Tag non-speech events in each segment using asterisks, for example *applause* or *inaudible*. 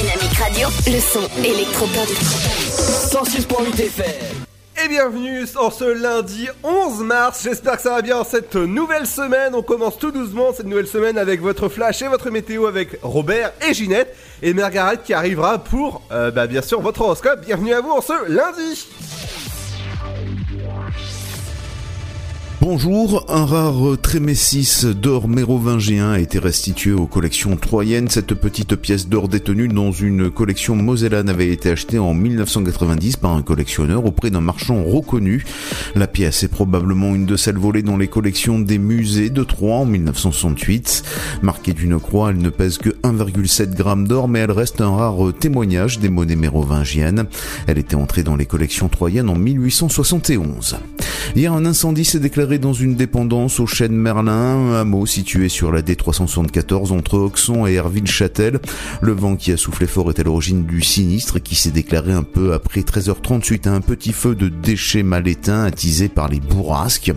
Dynamique Radio. Le son électropop. 106.8 FM. Et bienvenue en ce lundi 11 mars, j'espère que ça va bien en cette nouvelle semaine, on commence tout doucement cette nouvelle semaine avec votre flash et votre météo avec Robert et Ginette et Margaret qui arrivera pour euh, bah, bien sûr votre horoscope, bienvenue à vous en ce lundi Bonjour, un rare trémessis d'or mérovingien a été restitué aux collections troyennes. Cette petite pièce d'or détenue dans une collection mosellane avait été achetée en 1990 par un collectionneur auprès d'un marchand reconnu. La pièce est probablement une de celles volées dans les collections des musées de Troyes en 1968. Marquée d'une croix, elle ne pèse que 1,7 g d'or, mais elle reste un rare témoignage des monnaies mérovingiennes. Elle était entrée dans les collections troyennes en 1871. Hier, un incendie s'est déclaré dans une dépendance au chêne Merlin, un hameau situé sur la D374 entre Auxon et Herville-Châtel. Le vent qui a soufflé fort est à l'origine du sinistre qui s'est déclaré un peu après 13h30 suite à un petit feu de déchets mal éteints attisé par les bourrasques.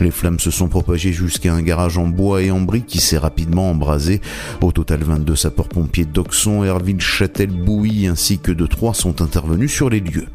Les flammes se sont propagées jusqu'à un garage en bois et en briques qui s'est rapidement embrasé. Au total, 22 sapeurs-pompiers d'Auxon, Herville-Châtel, Bouilly ainsi que de Troyes sont intervenus sur les lieux.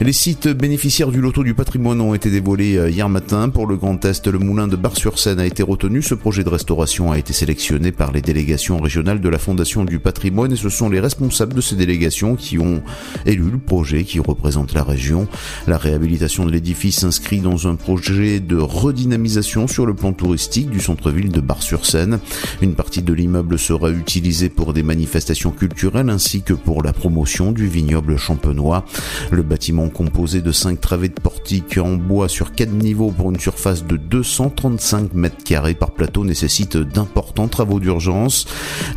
Les sites bénéficiaires du loto du patrimoine ont été dévoilés euh, hier matin. Pour le Grand Est, le moulin de Bar-sur-Seine a été retenu. Ce projet de restauration a été sélectionné par les délégations régionales de la Fondation du patrimoine et ce sont les responsables de ces délégations qui ont élu le projet qui représente la région. La réhabilitation de l'édifice s'inscrit dans un projet de redynamisation sur le plan touristique du centre-ville de Bar-sur-Seine. Une partie de l'immeuble sera utilisée pour des manifestations culturelles ainsi que pour la promotion du vignoble champenois. Le bâtiment composé de 5 travées de portique en bois sur 4 niveaux pour une surface de 235 mètres carrés par plateau nécessite d'importants travaux d'urgence.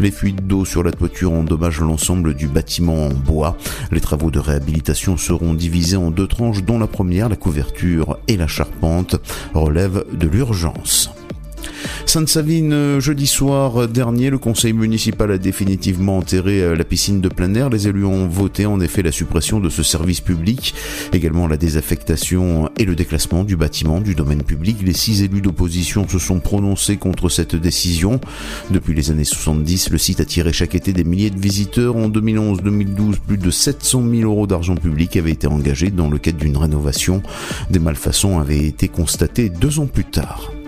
Les fuites d'eau sur la toiture endommagent l'ensemble du bâtiment en bois. Les travaux de réhabilitation seront divisés en deux tranches dont la première, la couverture et la charpente, relèvent de l'urgence. Sainte-Savine, jeudi soir dernier, le conseil municipal a définitivement enterré euh, la piscine de plein air. Les élus ont voté en effet la suppression de ce service public, également la désaffectation et le déclassement du bâtiment du domaine public. Les six élus d'opposition se sont prononcés contre cette décision. Depuis les années 70, le site a tiré chaque été des milliers de visiteurs. En 2011-2012, plus de 700 000 euros d'argent public avaient été engagés dans le cadre d'une rénovation. Des malfaçons avaient été constatées deux ans plus tard.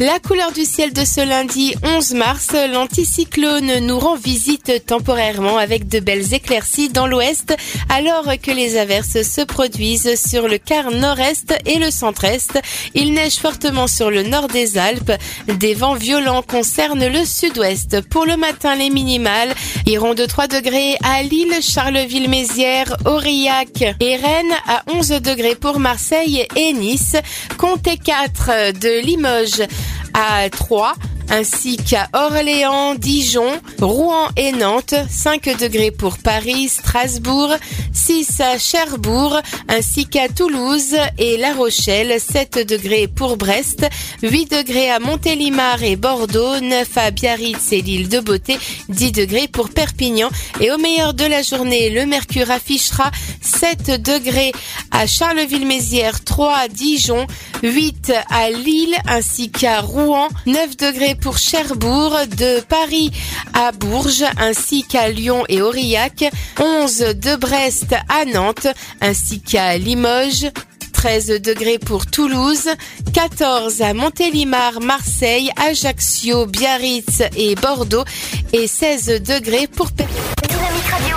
La couleur du ciel de ce lundi 11 mars, l'anticyclone nous rend visite temporairement avec de belles éclaircies dans l'ouest alors que les averses se produisent sur le quart nord-est et le centre-est. Il neige fortement sur le nord des Alpes. Des vents violents concernent le sud-ouest. Pour le matin, les minimales iront de 3 degrés à Lille, Charleville-Mézières, Aurillac et Rennes à 11 degrés pour Marseille et Nice. Comptez 4 de Limoges à 3 ainsi qu'à Orléans, Dijon, Rouen et Nantes, 5 degrés pour Paris, Strasbourg, 6 à Cherbourg, ainsi qu'à Toulouse et La Rochelle, 7 degrés pour Brest, 8 degrés à Montélimar et Bordeaux, 9 à Biarritz et l'île de Beauté, 10 degrés pour Perpignan. Et au meilleur de la journée, le mercure affichera 7 degrés à Charleville-Mézières, 3 à Dijon, 8 à Lille ainsi qu'à Rouen, 9 degrés pour Cherbourg, de Paris à Bourges ainsi qu'à Lyon et Aurillac, 11 de Brest à Nantes ainsi qu'à Limoges, 13 degrés pour Toulouse, 14 à Montélimar, Marseille, Ajaccio, Biarritz et Bordeaux et 16 degrés pour Perpignan. Dynamique Radio.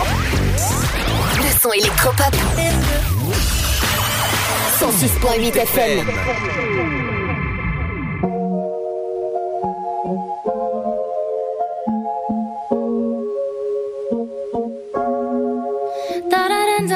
Le son électropop. 106.8 FM.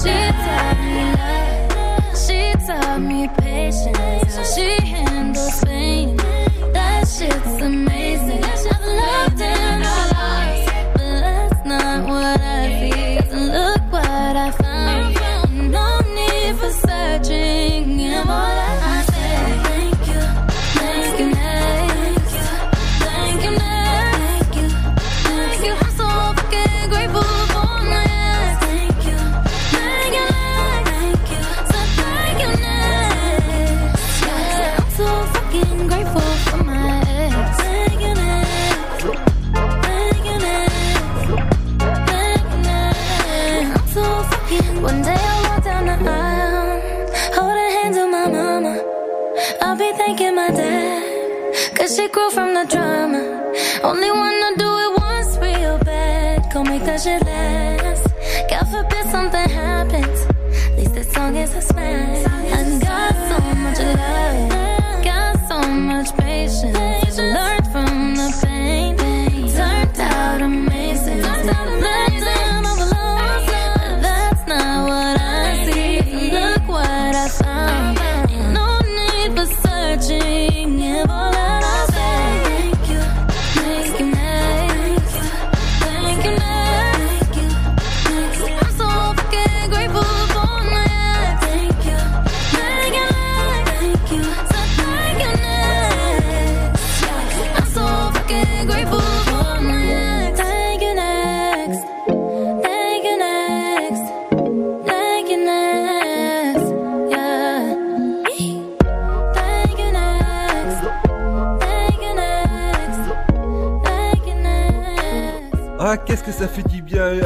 She taught me love, she taught me patience, she handles grow from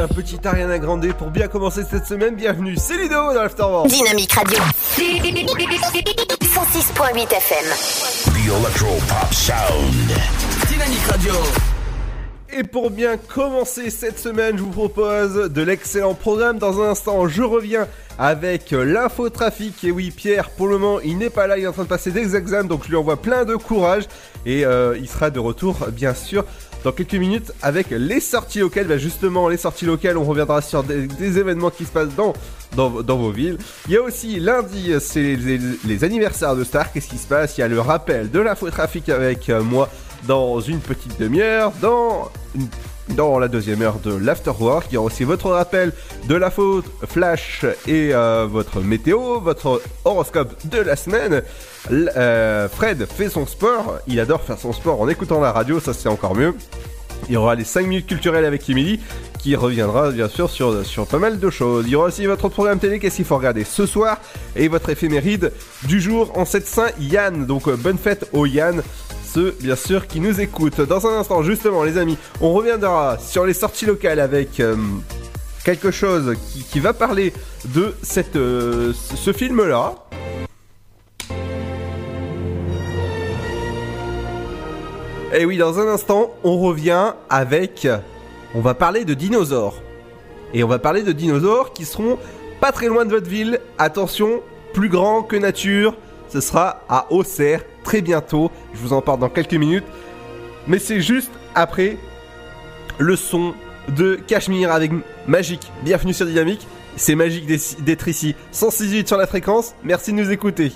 un petit Ariana Grande pour bien commencer cette semaine. Bienvenue, c'est Ludo dans l'Afterworld. Dynamique Radio. 106.8 FM. The Electro Pop Sound. Dynamique Radio. Et pour bien commencer cette semaine, je vous propose de l'excellent programme. Dans un instant, je reviens avec l'infotrafic. Et oui, Pierre, pour le moment, il n'est pas là, il est en train de passer des examens, donc je lui envoie plein de courage. Et euh, il sera de retour, bien sûr, dans quelques minutes avec les sorties locales. Bah, justement, les sorties locales, on reviendra sur des, événements qui se passent dans, dans, dans vos villes. Il y a aussi lundi, c'est les, les anniversaires de Star. Qu'est-ce qui se passe? Il y a le rappel de l'infotrafic avec euh, moi dans une petite demi-heure. Dans une- dans la deuxième heure de l'Afterwork, il y aura aussi votre rappel de la faute, flash et euh, votre météo, votre horoscope de la semaine. Euh, Fred fait son sport, il adore faire son sport en écoutant la radio, ça c'est encore mieux. Il y aura les 5 minutes culturelles avec Emily qui reviendra bien sûr sur, sur pas mal de choses. Il y aura aussi votre programme télé, qu'est-ce qu'il faut regarder ce soir et votre éphéméride du jour en cette Saint Yann. Donc euh, bonne fête au Yann, ceux bien sûr qui nous écoutent. Dans un instant justement les amis, on reviendra sur les sorties locales avec euh, quelque chose qui, va parler de cette, euh, ce- film-là. Et oui, dans un instant, on revient avec... On va parler de dinosaures. Et on va parler de dinosaures qui seront pas très loin de votre ville. Attention, plus grand que nature. Ce sera à Auxerre très bientôt. Je vous en parle dans quelques minutes. Mais c'est juste après le son de Cachemire avec Magique. Bienvenue sur Dynamique. C'est magique d'être ici. 168 sur la fréquence. Merci de nous écouter.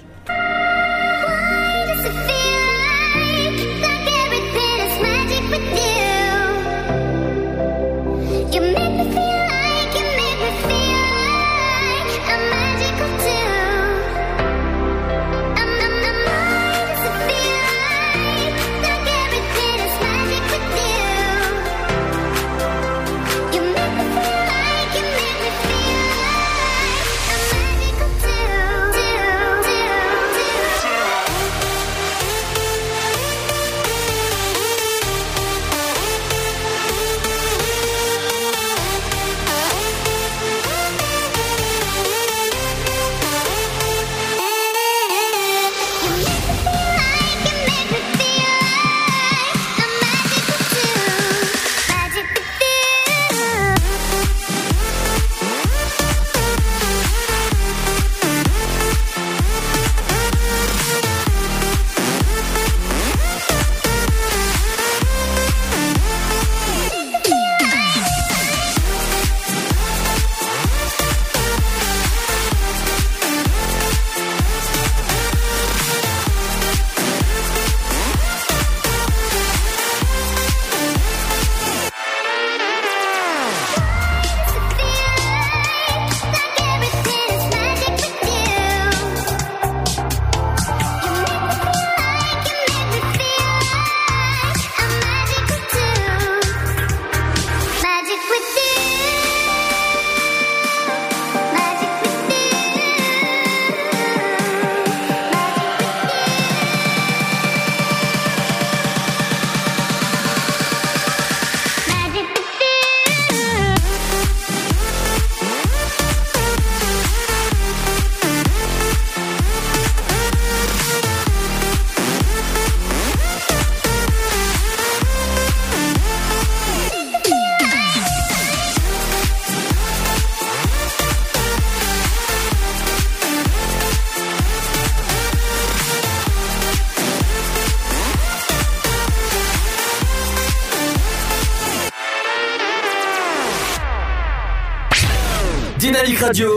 Radio.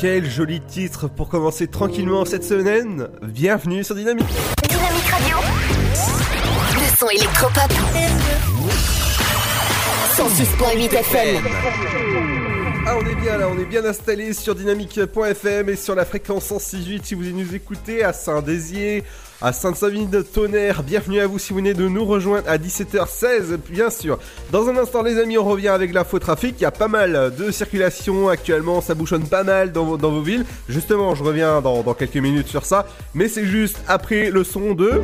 Quel joli titre pour commencer tranquillement cette semaine. Bienvenue sur Dynamique. Dynamique Radio. Le son électropop. 106.8 FM. Ah, on est bien là, on est bien installé sur dynamique.fm et sur la fréquence 106.8 si vous nous écoutez à Saint-Dézier, à Sainte-Savine de Tonnerre. Bienvenue à vous si vous venez de nous rejoindre à 17h16, bien sûr. Dans un instant, les amis, on revient avec l'info trafic. Il y a pas mal de circulation actuellement, ça bouchonne pas mal dans, vos- villes. Justement, je reviens dans, quelques minutes sur ça, mais c'est juste après le son de.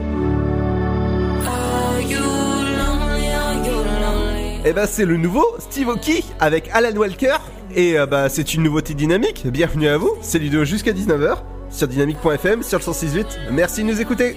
Et bah c'est le nouveau Steve Aoki avec Alan Walker et euh, bah c'est une nouveauté dynamique. Bienvenue à vous. C'est Ludo jusqu'à 19h sur dynamique.fm sur le 168. Merci de nous écouter.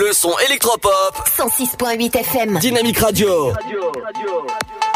Le son électropop. 106.8 FM. Dynamique Radio. Are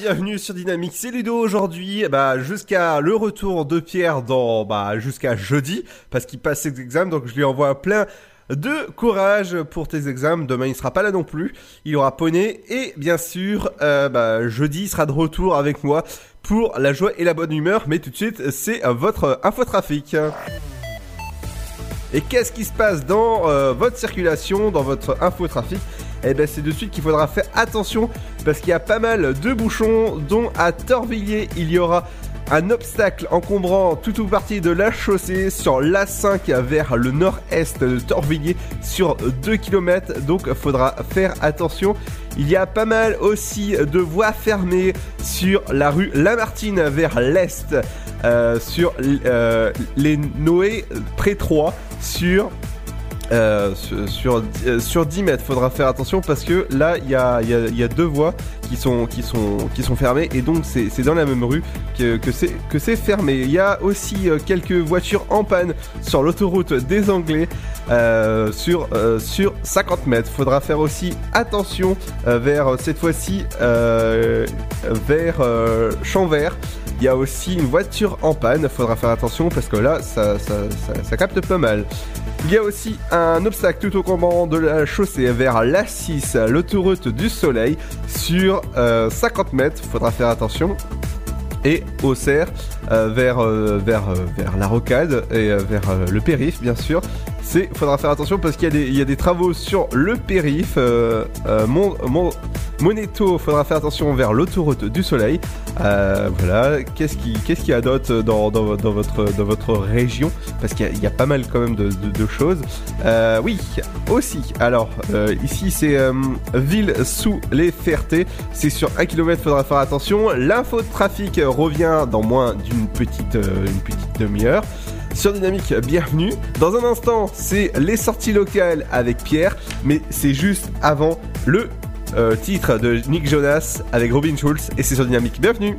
bienvenue sur Dynamique, c'est Ludo aujourd'hui, bah, jusqu'à le retour de Pierre dans, bah, jusqu'à jeudi, parce qu'il passe ses examens, donc je lui envoie plein de courage pour tes examens, demain il sera pas là non plus, il aura poney, et bien sûr, euh, bah, jeudi il sera de retour avec moi pour la joie et la bonne humeur, mais tout de suite, c'est votre infotrafic. Et qu'est-ce qui se passe dans euh, votre circulation, dans votre infotrafic? Eh ben c'est de suite qu'il faudra faire attention parce qu'il y a pas mal de bouchons, dont à Torvilliers il y aura un obstacle encombrant toute ou partie de la chaussée sur l'A5 vers le nord-est de Torvilliers sur 2 km, donc faudra faire attention. Il y a pas mal aussi de voies fermées sur la rue Lamartine vers l'est, euh, sur euh, les Noé près 3, sur euh, sur, sur, euh, sur 10 mètres, faudra faire attention parce que là il y a, deux voies qui sont, fermées et donc c'est dans la même rue que, c'est fermé. Il y a aussi euh, quelques voitures en panne sur l'autoroute des Anglais sur, euh, sur 50 mètres. Faudra faire aussi attention vers cette fois-ci vers Champvert. Il y a aussi une voiture en panne, faudra faire attention parce que là ça capte pas mal. Il y a aussi un obstacle tout au commandant de la chaussée vers l'A6, l'autoroute du soleil, sur euh, 50 mètres, faudra faire attention. Et au cerf, euh, vers, euh, vers, euh, la rocade et euh, vers euh, le périph, bien sûr c'est faudra faire attention parce qu'il y, a des travaux sur le périph. Euh, euh, Moneto, faudra faire attention vers l'autoroute du soleil. Euh, voilà, qu'est-ce qui, qu'est-ce qui adote dans, dans, votre, dans votre région? Parce qu'il y, a pas mal quand même de, choses. Euh, oui, aussi, alors euh, ici c'est Ville sous les Fertés. C'est sur 1 km, faudra faire attention. L'info de trafic revient dans moins d'une petite, petite demi-heure sur Dynamique, bienvenue. Dans un instant, c'est les sorties locales avec Pierre, mais c'est juste avant le euh, titre de Nick Jonas avec Robin Schulz et c'est sur Dynamique. Bienvenue.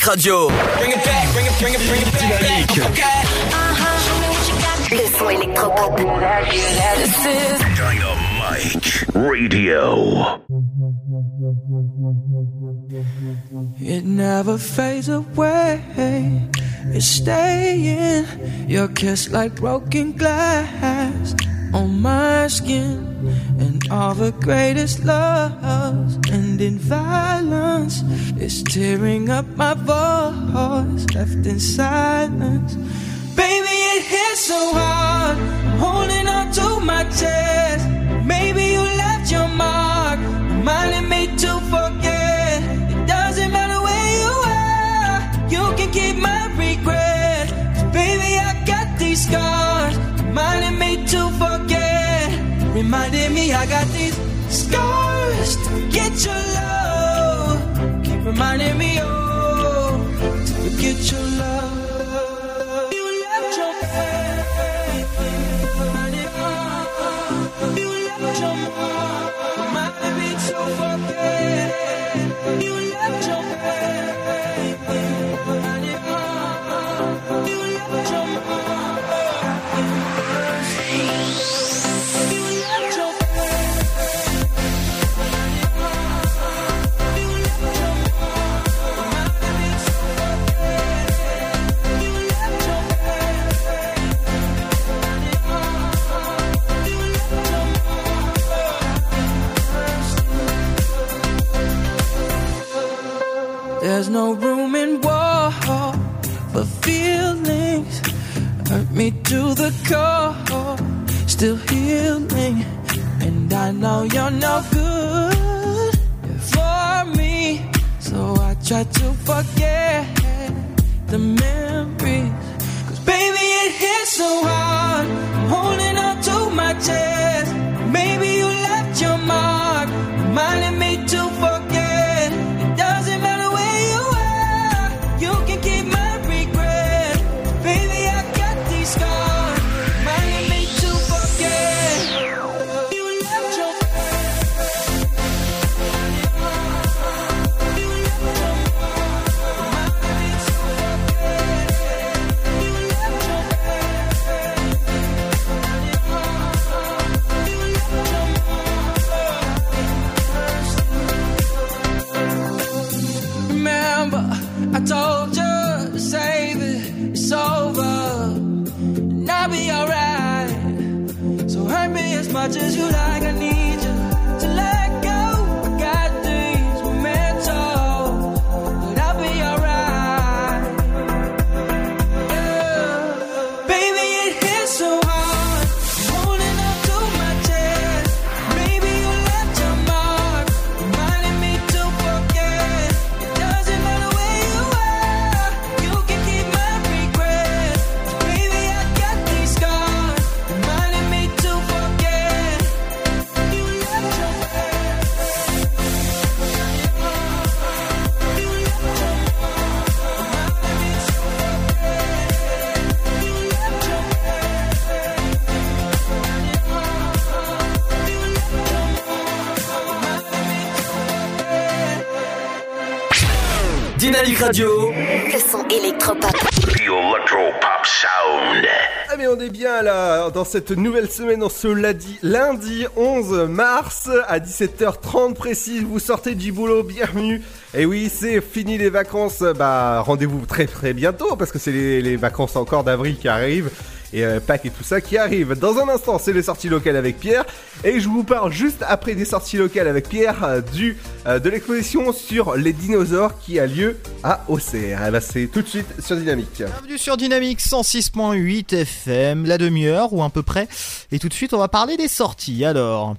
Dynamique Radio. Dynamique. Le son. Dynamique Radio. It never fades away is staying. Your kiss like broken glass on my skin, and all the greatest loves ending violence. is tearing up my voice, left in silence. Baby, it hits so hard. I'm holding on to my chest. Maybe you left your mark. Reminding me I got these scars to get your love. Keep reminding me of. There's no room in war for feelings. Hurt me to the core, still healing. And I know you're no good for me. So I try to forget the memories. Cause baby, it hits so hard. I'm holding on to my chest. Maybe you left your mark, reminding dans cette nouvelle semaine, en ce lundi, lundi 11 mars à 17h30 précise, vous sortez du boulot, bienvenue. Et oui, c'est fini les vacances, bah rendez-vous très très bientôt parce que c'est les, les vacances encore d'avril qui arrivent et euh, Pâques et tout ça qui arrive. Dans un instant, c'est les sorties locales avec Pierre et je vous parle juste après des sorties locales avec Pierre euh, du euh, de l'exposition sur les dinosaures qui a lieu à Auxerre. Eh ben, c'est tout de suite sur Dynamique. Bienvenue sur Dynamique 106.8 FM, la demi-heure ou à peu près. Et tout de suite, on va parler des sorties. Alors,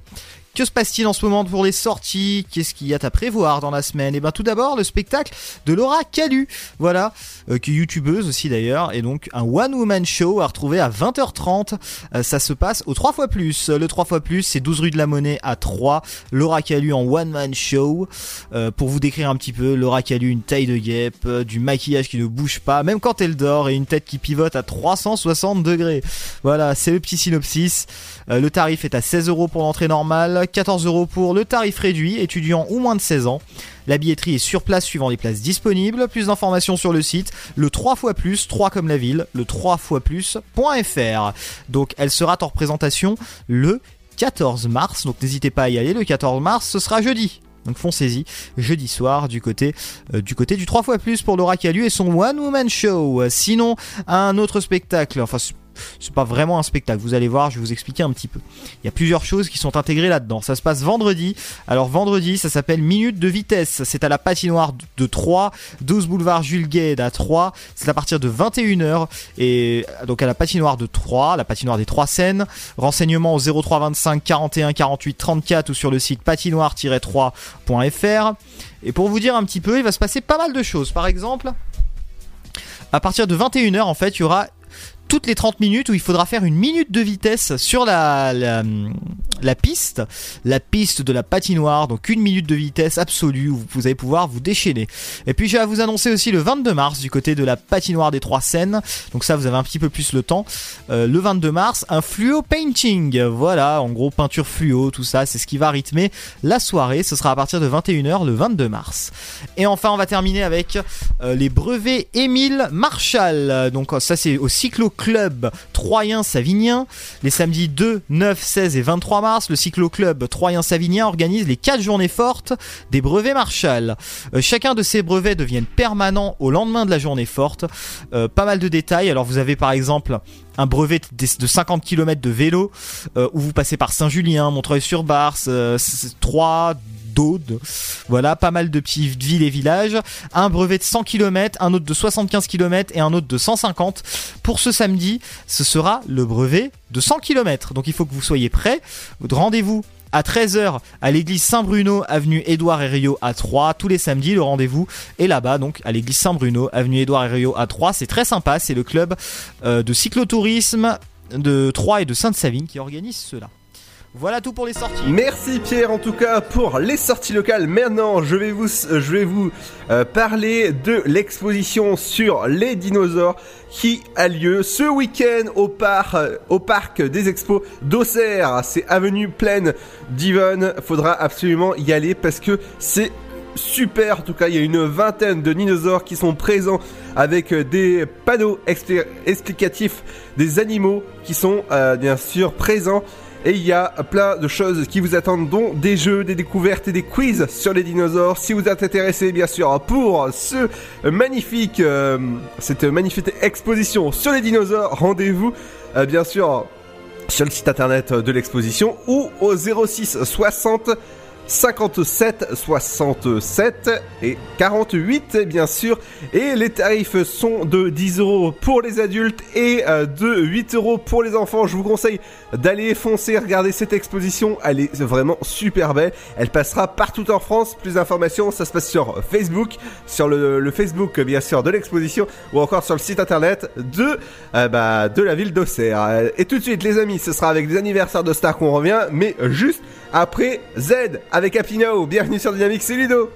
que se passe-t-il en ce moment pour les sorties? Qu'est-ce qu'il y a à prévoir dans la semaine? Et bien tout d'abord le spectacle de Laura Calu, voilà, euh, qui est youtubeuse aussi d'ailleurs, et donc un one woman show à retrouver à 20h30. Euh, ça se passe au 3 fois plus. Le 3 fois plus, c'est 12 rue de la Monnaie à 3. Laura Calu en one man show. Euh, pour vous décrire un petit peu, Laura Calu une taille de guêpe, euh, du maquillage qui ne bouge pas, même quand elle dort, et une tête qui pivote à 360 degrés. Voilà, c'est le petit synopsis. Euh, le tarif est à 16 euros pour l'entrée normale, 14 euros pour le tarif réduit, étudiant ou moins de 16 ans. La billetterie est sur place suivant les places disponibles. Plus d'informations sur le site, le 3 fois plus, 3 comme la ville, le 3 fois plus.fr. Donc elle sera en représentation le 14 mars, donc n'hésitez pas à y aller. Le 14 mars, ce sera jeudi. Donc foncez-y jeudi soir du côté euh, du côté du 3 fois plus pour Laura Calu et son One Woman Show. Sinon, un autre spectacle, enfin c'est- pas vraiment un spectacle, vous allez voir, je vais vous expliquer un petit peu. Il y a plusieurs choses qui sont intégrées là-dedans. Ça se passe vendredi. Alors vendredi, ça s'appelle Minute de vitesse. C'est à la patinoire de 3, 12 boulevard Jules Gued à 3. C'est à partir de 21h et donc à la patinoire de 3, la patinoire des trois scènes. Renseignements au 03 25 41 48 34 ou sur le site patinoire-3.fr. Et pour vous dire un petit peu, il va se passer pas mal de choses. Par exemple, à partir de 21h, en fait, il y aura toutes les 30 minutes où il faudra faire une minute de vitesse sur la, piste, la piste de la patinoire, donc une minute de vitesse absolue où vous allez pouvoir vous déchaîner. Et puis j'ai à vous annoncer aussi le 22 mars du côté de la patinoire des Trois Seines, donc ça vous avez un petit peu plus le temps. Euh, le 22 mars, un fluo painting, voilà, en gros peinture fluo, tout ça, c'est ce qui va rythmer la soirée. Ce sera à partir de 21h le 22 mars. Et enfin, on va terminer avec euh, les brevets Émile Marshall. Donc ça c'est au Cyclo Club Troyen-Savinien. Les samedis 2, 9, 16 et 23 mars, le Cyclo Club Troyen-Savinien organise les 4 journées fortes des brevets Marshall. Euh, chacun de ces brevets deviennent permanents au lendemain de la journée forte. Euh, pas mal de détails. Alors vous avez par exemple un brevet de de 50 km de vélo euh, où vous passez par Saint-Julien, Montreuil-sur-Barse, euh, 3, d'Aude. Voilà, pas mal de petites villes et villages. Un brevet de 100 km, un autre de 75 km et un autre de 150. Pour ce samedi, ce sera le brevet de 100 km. Donc il faut que vous soyez prêts. Rendez-vous à 13h à l'église Saint-Bruno, avenue Édouard Herriot à 3. Tous les samedis, le rendez-vous est là-bas, donc à l'église Saint-Bruno, avenue Édouard Herriot à 3. C'est très sympa, c'est le club euh, de cyclotourisme de Troyes et de Sainte-Savine qui organise cela. Voilà tout pour les sorties. Merci Pierre en tout cas pour les sorties locales. Maintenant, je vais vous, vous euh, parler de l'exposition sur les dinosaures qui a lieu ce week-end au, euh, parc des expos d'Auxerre. C'est avenue pleine d'Yvonne. Faudra absolument y aller parce que c'est super. En tout cas, il y a une vingtaine de dinosaures qui sont présents avec euh, des panneaux expli- explicatifs des animaux qui sont euh, bien sûr présents. Et il y a plein de choses qui vous attendent, dont des jeux, des découvertes et des quiz sur les dinosaures. Si vous êtes intéressé, bien sûr, pour ce magnifique, euh, cette magnifique exposition sur les dinosaures, rendez-vous, euh, bien sûr, sur le site internet de l'exposition ou au 06 60 57 67 et 48 bien sûr. Et les tarifs sont de 10 euros pour les adultes et euh, de 8 euros pour les enfants. Je vous conseille d'aller foncer regarder cette exposition. Elle est vraiment super belle. Elle passera partout en France. Plus d'informations ça se passe sur Facebook sur le, Facebook bien sûr de l'exposition ou encore sur le site internet de, euh, bah, de la ville d'Auxerre. Et tout de suite les amis ce sera avec les anniversaires de stars qu'on revient. Mais juste après Z avec Happy. Bienvenue sur Dynamique, c'est Ludo.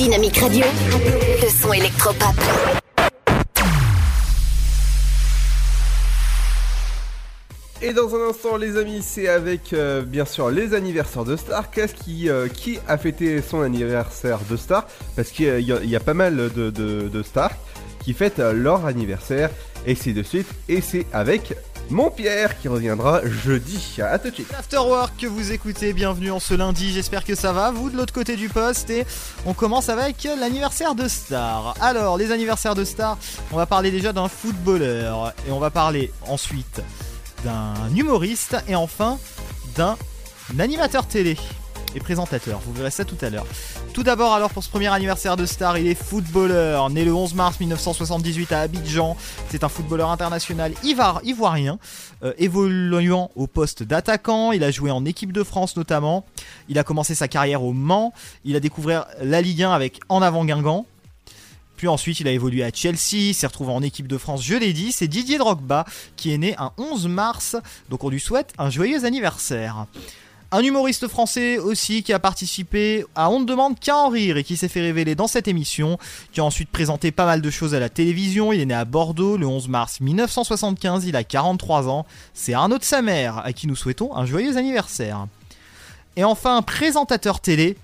Dynamique Radio. Le son électropop. Et dans un instant, les amis, c'est avec euh, bien sûr les anniversaires de Star. Qu'est-ce qui, euh, qui a fêté son anniversaire de Star? Parce qu'il y, a- pas mal de, de, stars qui fêtent euh, leur anniversaire. Et c'est de suite. Et c'est avec mon Pierre qui reviendra jeudi. À tout de suite. Afterwork que vous écoutez, bienvenue en ce lundi, j'espère que ça va, vous de l'autre côté du poste et on commence avec l'anniversaire de Star. Alors, les anniversaires de Star, on va parler déjà d'un footballeur et on va parler ensuite d'un humoriste et enfin d'un animateur télé et présentateur, vous verrez ça tout à l'heure. Tout d'abord alors pour ce premier anniversaire de Star, il est footballeur, né le 11 mars 1978 à Abidjan. C'est un footballeur international ivoirien, euh, évoluant au poste d'attaquant. Il a joué en équipe de France notamment. Il a commencé sa carrière au Mans. Il a découvert la Ligue 1 avec En avant Guingamp. Puis ensuite, il a évolué à Chelsea, s'est retrouvé en équipe de France, je l'ai dit. C'est Didier Drogba qui est né un 11 mars, donc on lui souhaite un joyeux anniversaire. Un humoriste français aussi qui a participé à On ne demande qu'à en rire et qui s'est fait révéler dans cette émission, qui a ensuite présenté pas mal de choses à la télévision. Il est né à Bordeaux le 11 mars 1975, il a 43 ans. C'est Arnaud de sa mère à qui nous souhaitons un joyeux anniversaire. Et enfin, un présentateur télé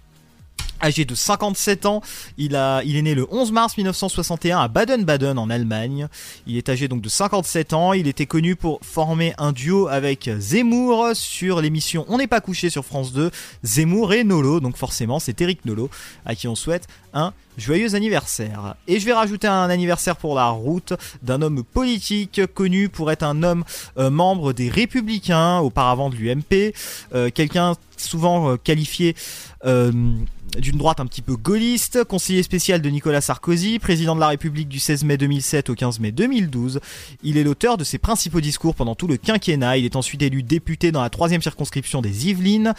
Âgé de 57 ans, il, a, il est né le 11 mars 1961 à Baden-Baden en Allemagne. Il est âgé donc de 57 ans. Il était connu pour former un duo avec Zemmour sur l'émission On n'est pas couché sur France 2. Zemmour et Nolo, donc forcément c'est Eric Nolo à qui on souhaite un joyeux anniversaire. Et je vais rajouter un anniversaire pour la route d'un homme politique connu pour être un homme euh, membre des Républicains, auparavant de l'UMP, euh, quelqu'un souvent euh, qualifié d'une droite un petit peu gaulliste, conseiller spécial de Nicolas Sarkozy, président de la République du 16 mai 2007 au 15 mai 2012. Il est l'auteur de ses principaux discours pendant tout le quinquennat. Il est ensuite élu député dans la troisième circonscription des Yvelines.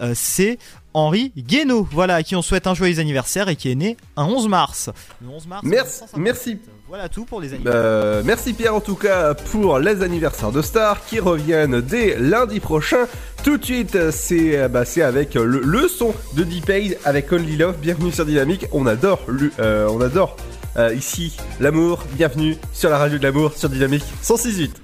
Euh, C'est Henri Guénaud, voilà, à qui on souhaite un joyeux anniversaire et qui est né un 11 mars. Le 11 mars Merci, 1957. merci. Voilà tout pour les anniversaires. Euh, merci Pierre en tout cas pour les anniversaires de Star qui reviennent dès lundi prochain. Tout de suite, c'est euh, bah, avec le, le son de D-Paid avec Only Love. Bienvenue sur Dynamique. On adore, le- euh, on adore euh, ici l'amour. Bienvenue sur la radio de l'amour sur Dynamique 168.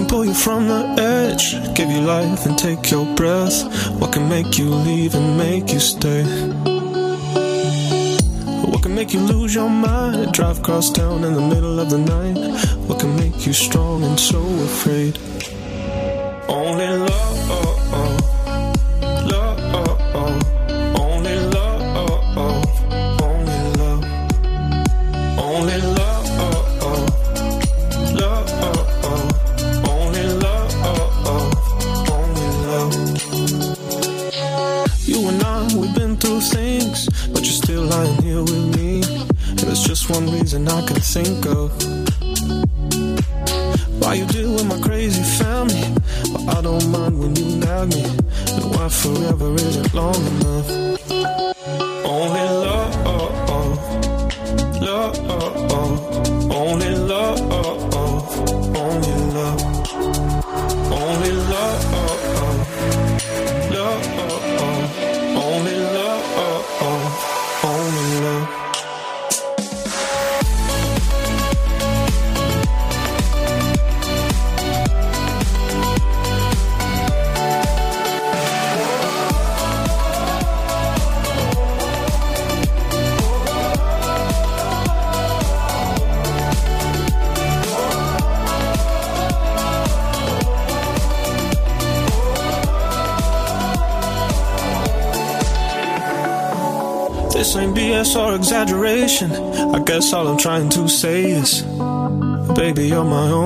Can pull you from the edge? Give you life and take your breath. What can make you leave and make you stay? What can make you lose your mind? Drive across town in the middle of the night. What can make you strong and so afraid? Only love, love, Guess all I'm trying to say is, baby, you're my only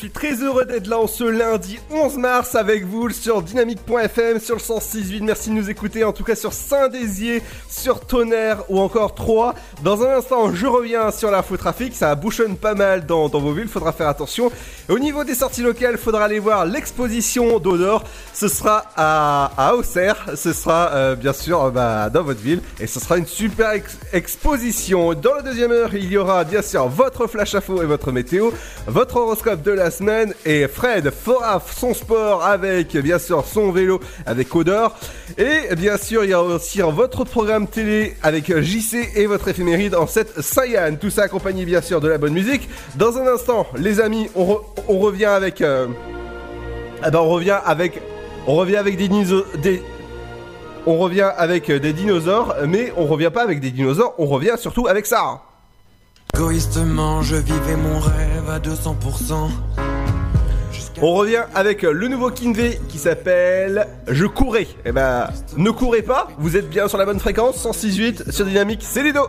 suis très heureux d'être là en ce lundi 11 mars avec vous sur dynamique.fm, sur le 106.8. Merci de nous écouter, en tout cas sur Saint-Désier, sur Tonnerre ou encore Troyes. Dans un instant, je reviens sur l'infotrafic. Ça bouchonne pas mal dans, dans vos villes, faudra faire attention. Au niveau des sorties locales, faudra aller voir l'exposition d'odeur. Ce sera à, Auxerre, ce sera euh, bien sûr euh, bah, dans votre ville. Et ce sera une super ex- exposition. Dans la deuxième heure, il y aura bien sûr votre flash info et votre météo, votre horoscope de la semaine et Fred fera son sport avec bien sûr son vélo avec Odeur et bien sûr il y a aussi votre programme télé avec JC et votre éphéméride en 7 Saiyan tout ça accompagné bien sûr de la bonne musique dans un instant les amis on, re- on revient avec euh, ah ben, on revient avec on revient avec des, des on revient avec des dinosaures mais on revient pas avec des dinosaures on revient surtout avec ça Égoïstement, je vivais mon rêve à 200%. On revient avec le nouveau Kinvé qui s'appelle Je courais. Eh ben, ne courez pas, vous êtes bien sur la bonne fréquence, 106.8 sur Dynamique, c'est Ludo.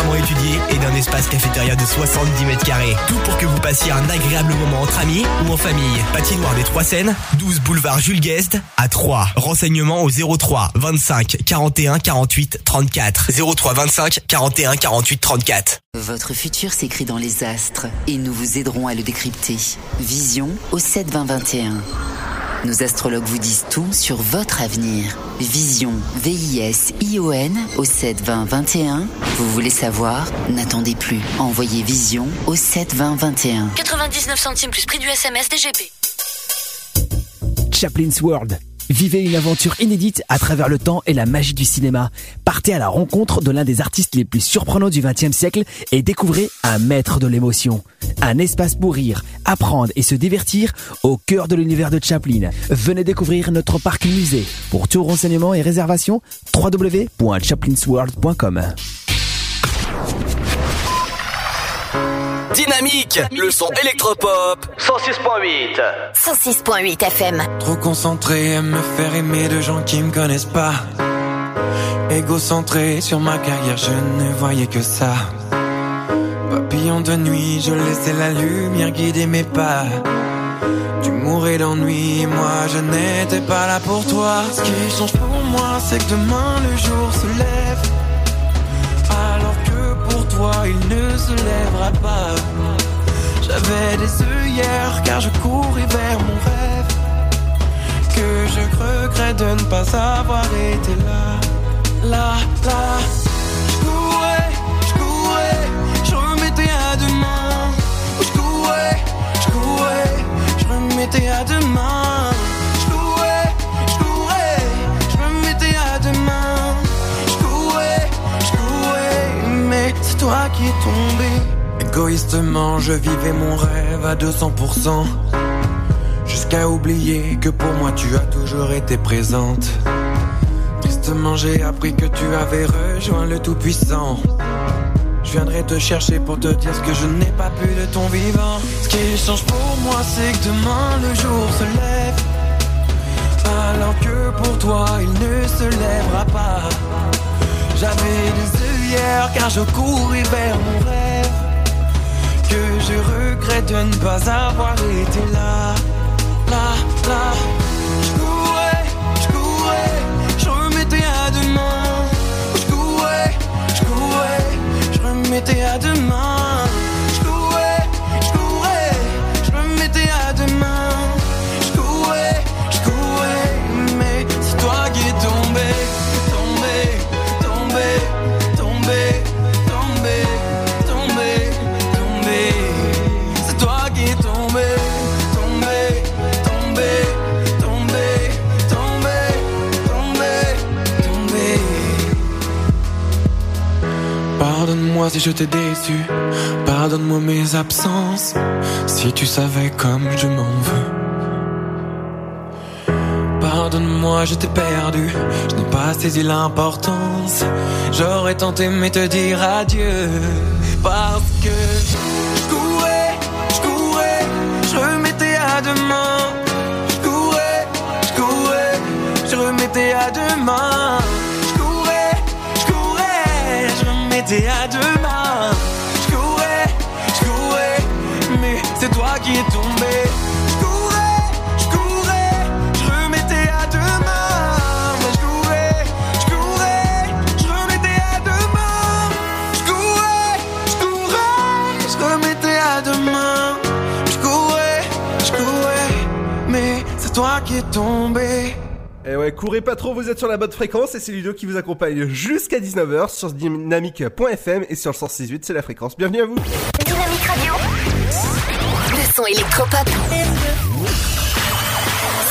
étudié et d'un espace cafétéria de 70 mètres carrés. Tout pour que vous passiez un agréable moment entre amis ou en famille. Patinoire des Trois Seines, 12 boulevard Jules Guest à 3. Renseignements au 03 25 41 48 34. 03 25 41 48 34. Votre futur s'écrit dans les astres et nous vous aiderons à le décrypter. Vision au 7 20 21. Nos astrologues vous disent tout sur votre avenir. Vision, V-I-S-I-O-N au 7 20 21. Vous voulez N'attendez plus. Envoyez Vision au 7 20 21. 99 centimes plus prix du SMS DGP. Chaplin's World. Vivez une aventure inédite à travers le temps et la magie du cinéma. Partez à la rencontre de l'un des artistes les plus surprenants du XXe siècle et découvrez un maître de l'émotion. Un espace pour rire, apprendre et se divertir au cœur de l'univers de Chaplin. Venez découvrir notre parc musée. Pour tout renseignement et réservation, www.chaplinsworld.com. Dynamique, le son électropop 106.8. 106.8 FM. Trop concentré à me faire aimer de gens qui me connaissent pas. Égocentré sur ma carrière, je ne voyais que ça. Papillon de nuit, je laissais la lumière guider mes pas. Tu mourais d'ennui, moi je n'étais pas là pour toi. Ce qui change pour moi, c'est que demain le jour se lève. Il ne se lèvera pas. J'avais des œillères car je courais vers mon rêve. Que je regrette de ne pas avoir été là, là, là. Je courais, je courais, je remettais à demain. Je courais, je courais, je remettais à demain. Toi qui es tombé. Égoïstement, je vivais mon rêve à 200%. Jusqu'à oublier que pour moi tu as toujours été présente. Tristement, j'ai appris que tu avais rejoint le Tout-Puissant. Je viendrai te chercher pour te dire ce que je n'ai pas pu de ton vivant. Ce qui change pour moi, c'est que demain le jour se lève. Alors que pour toi, il ne se lèvera pas. J'avais des car je courais vers mon rêve. Que je regrette de ne pas avoir été là, là, là. Je courais, je courais, je remettais à demain. Je courais, je courais, je remettais à demain. Pardonne-moi si je t'ai déçu, pardonne-moi mes absences, si tu savais comme je m'en veux. Pardonne-moi, je t'ai perdu, je n'ai pas saisi l'importance. J'aurais tenté mais te dire adieu, parce que je courais, je courais, je remettais à demain. Je courais, je courais, je remettais à demain. À demain. Je courais, je courais, mais c'est toi qui es tombé. Je courais, je courais, je remettais à demain. Je courais, je courais, je remettais à demain. Je courais, je courais, je remettais à demain. Je courais, je courais, mais c'est toi qui es tombé. Et ouais, courez pas trop, vous êtes sur la bonne fréquence et c'est Ludo qui vous accompagne jusqu'à 19h sur dynamique.fm et sur le 106.8, c'est la fréquence. Bienvenue à vous. Dynamique Radio. Le son électropop.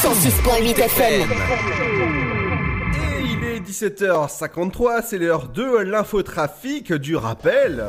106.8 FM. Et il est 17h53, c'est l'heure de l'infotrafic du rappel.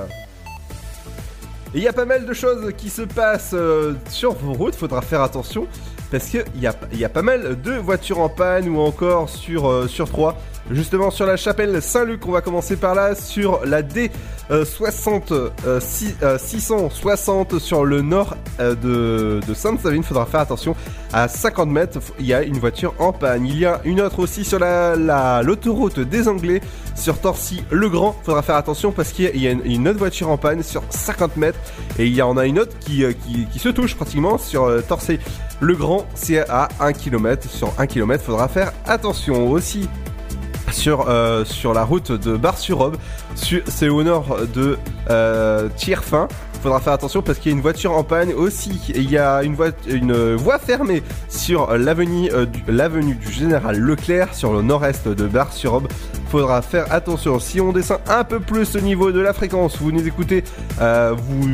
Et il y a pas mal de choses qui se passent euh, sur vos routes, faudra faire attention parce qu'il y a, y a pas mal de voitures en panne ou encore sur, euh, sur 3 justement sur la chapelle Saint-Luc. On va commencer par là sur la D euh, 60 euh, euh, 660 sur le nord euh, de, Sainte-Savine. Faudra faire attention à 50 mètres. Il y a une voiture en panne. Il y a une autre aussi sur la la- l'autoroute des Anglais sur Torcy-le-Grand. Faudra faire attention parce qu'il y a, une, autre voiture en panne sur 50 mètres et il y en a une autre qui, euh, se touche pratiquement sur euh, Torcy. Le Grand, c'est à 1 km. Sur 1 km, faudra faire attention aussi sur, euh, sur la route de Bar-sur-Aube. Su- C'est au nord de euh, Tierfin. Faudra faire attention parce qu'il y a une voiture en panne aussi. Et Il y a une, voie- une voie fermée sur l'avenue euh, du, l'avenue du Général Leclerc sur le nord-est de Bar-sur-Aube. Faudra faire attention. Si on descend un peu plus au niveau de la fréquence, vous nous écoutez, euh, vous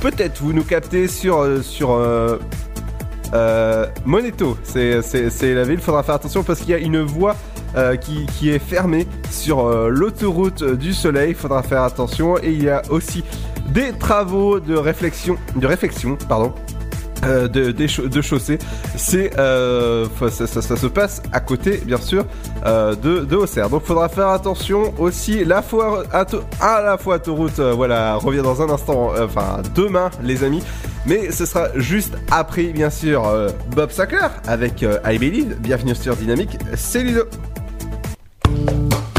peut-être vous nous captez sur sur Moneto, c'est la ville, faudra faire attention parce qu'il y a une voie euh, qui, est fermée sur euh, l'autoroute du soleil, faudra faire attention. Et il y a aussi des travaux de réflexion, de réflexion, pardon. euh, de, de chaussée, c'est ça, se passe à côté bien sûr de, de. Donc faudra faire attention aussi la à, la fois autoroute voilà revient dans un instant enfin demain les amis mais ce sera juste après bien sûr Bob Sackler avec I Believe. Bienvenue sur Dynamique, c'est Ludo. This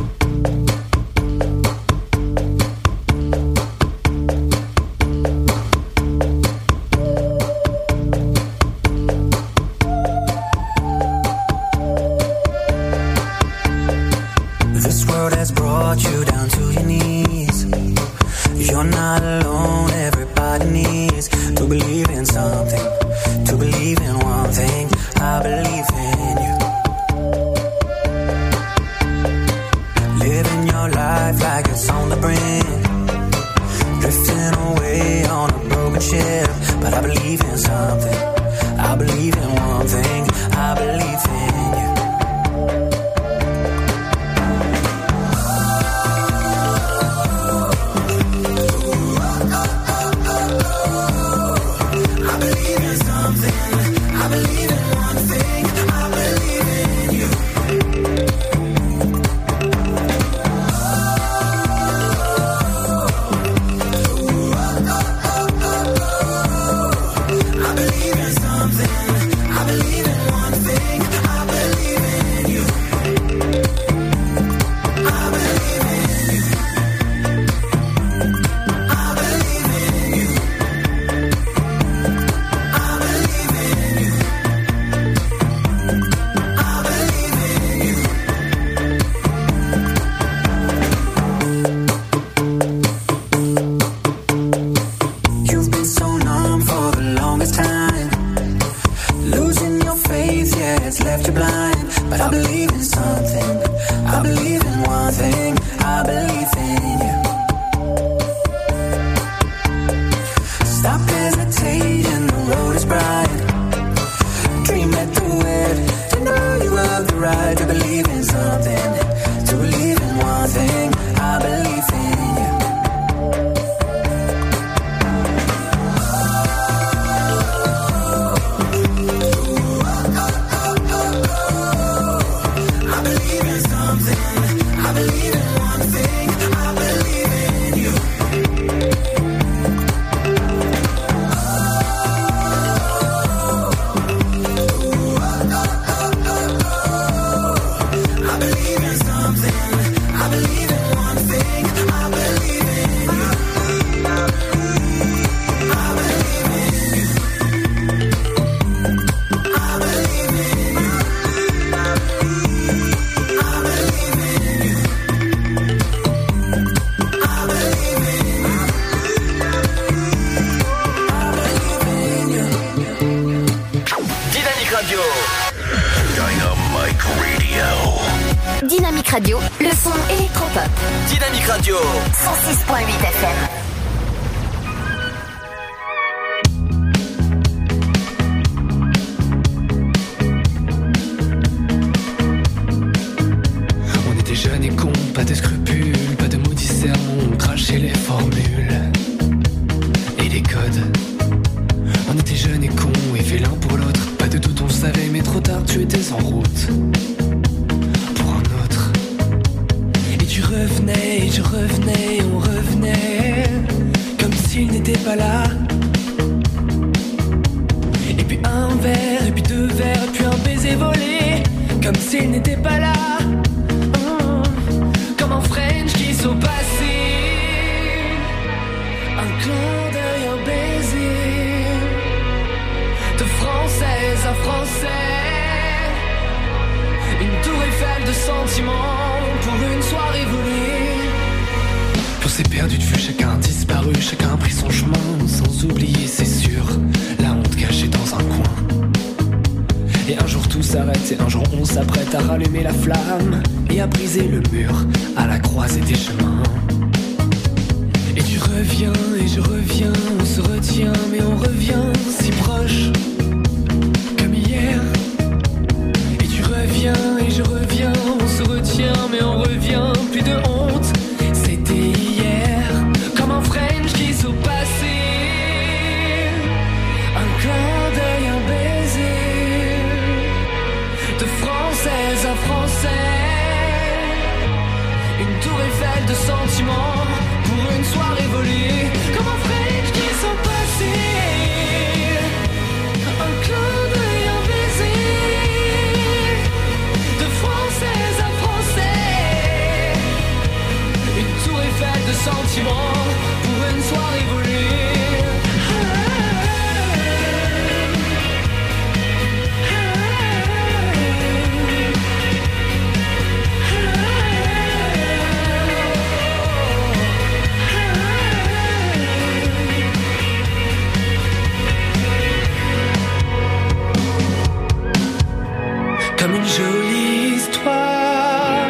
Comme une jolie histoire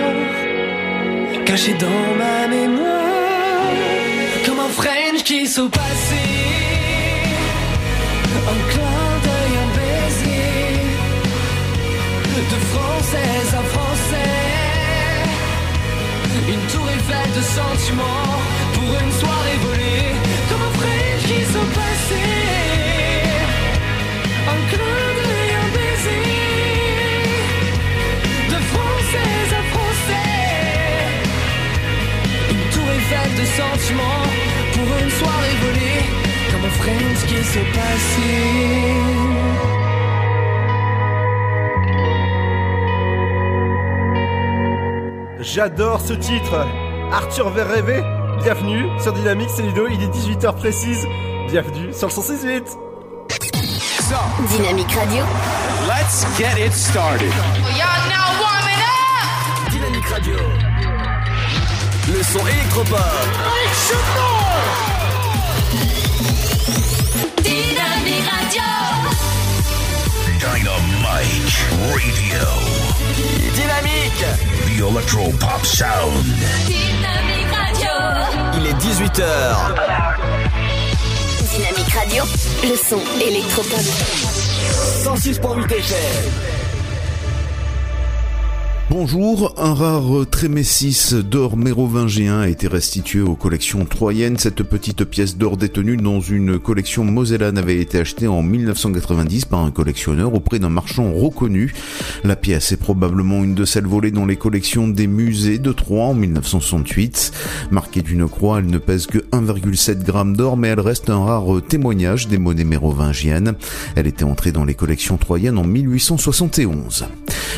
cachée dans ma mémoire. Comme un French qui sont passés. Un clin d'œil, un baiser. De française à français. Une tour Eiffel de sentiments pour une soirée volée. Comme un French qui sont passés. Qui s'est passé. J'adore ce titre. Arthur Verrevé, bienvenue sur Dynamique, c'est Ludo, il est 18h précise. Bienvenue sur le 168. Dynamique Radio. Let's get it started. Y'all now warming up. Dynamique Radio. Le son électropop. Dynamique Dynamite Radio. Dynamique. The Electro Pop Sound. Dynamique Radio. Il est 18h. Dynamique Radio. Le son électropop. 106.8 FM. Bonjour, un rare trémessis d'or mérovingien a été restitué aux collections troyennes. Cette petite pièce d'or détenue dans une collection mosellane avait été achetée en 1990 par un collectionneur auprès d'un marchand reconnu. La pièce est probablement une de celles volées dans les collections des musées de Troyes en 1968. Marquée d'une croix, elle ne pèse que 1,7 g d'or, mais elle reste un rare témoignage des monnaies mérovingiennes. Elle était entrée dans les collections troyennes en 1871.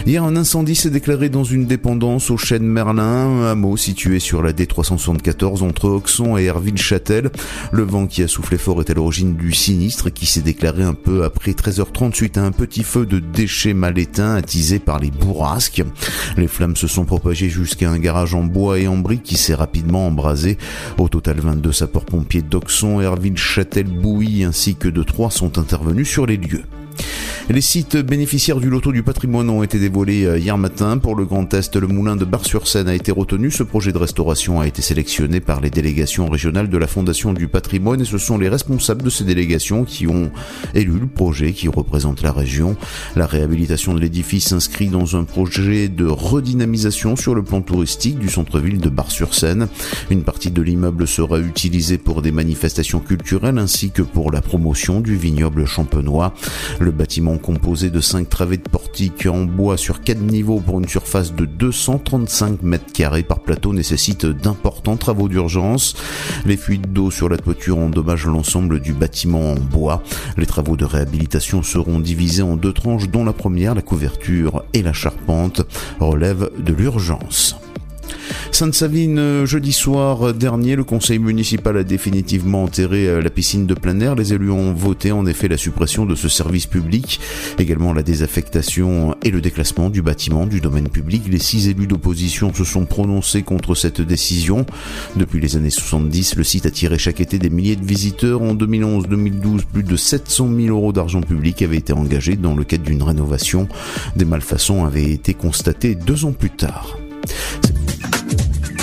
Hier, un incendie s'est déclaré dans une dépendance au chêne Merlin, un hameau situé sur la D374 entre Auxon et Herville-Châtel. Le vent qui a soufflé fort est à l'origine du sinistre qui s'est déclaré un peu après 13h30 suite à un petit feu de déchets mal éteints attisé par les bourrasques. Les flammes se sont propagées jusqu'à un garage en bois et en briques qui s'est rapidement embrasé. Au total, 22 sapeurs-pompiers d'Auxon, Herville-Châtel, Bouilly ainsi que de Troyes sont intervenus sur les lieux. Les sites bénéficiaires du loto du patrimoine ont été dévoilés euh, hier matin. Pour le Grand Est, le moulin de Bar-sur-Seine a été retenu. Ce projet de restauration a été sélectionné par les délégations régionales de la Fondation du patrimoine et ce sont les responsables de ces délégations qui ont élu le projet qui représente la région. La réhabilitation de l'édifice s'inscrit dans un projet de redynamisation sur le plan touristique du centre-ville de Bar-sur-Seine. Une partie de l'immeuble sera utilisée pour des manifestations culturelles ainsi que pour la promotion du vignoble champenois. Le bâtiment composé de 5 travées de portique en bois sur 4 niveaux pour une surface de 235 mètres carrés par plateau nécessite d'importants travaux d'urgence. Les fuites d'eau sur la toiture endommagent l'ensemble du bâtiment en bois. Les travaux de réhabilitation seront divisés en deux tranches dont la première, la couverture et la charpente, relèvent de l'urgence. Sainte-Savine, euh, jeudi soir dernier, le conseil municipal a définitivement enterré euh, la piscine de plein air. Les élus ont voté en effet la suppression de ce service public, également la désaffectation et le déclassement du bâtiment du domaine public. Les six élus d'opposition se sont prononcés contre cette décision. Depuis les années 70, le site attirait chaque été des milliers de visiteurs. En 2011-2012, plus de 700 000 euros d'argent public avaient été engagés dans le cadre d'une rénovation. Des malfaçons avaient été constatées deux ans plus tard.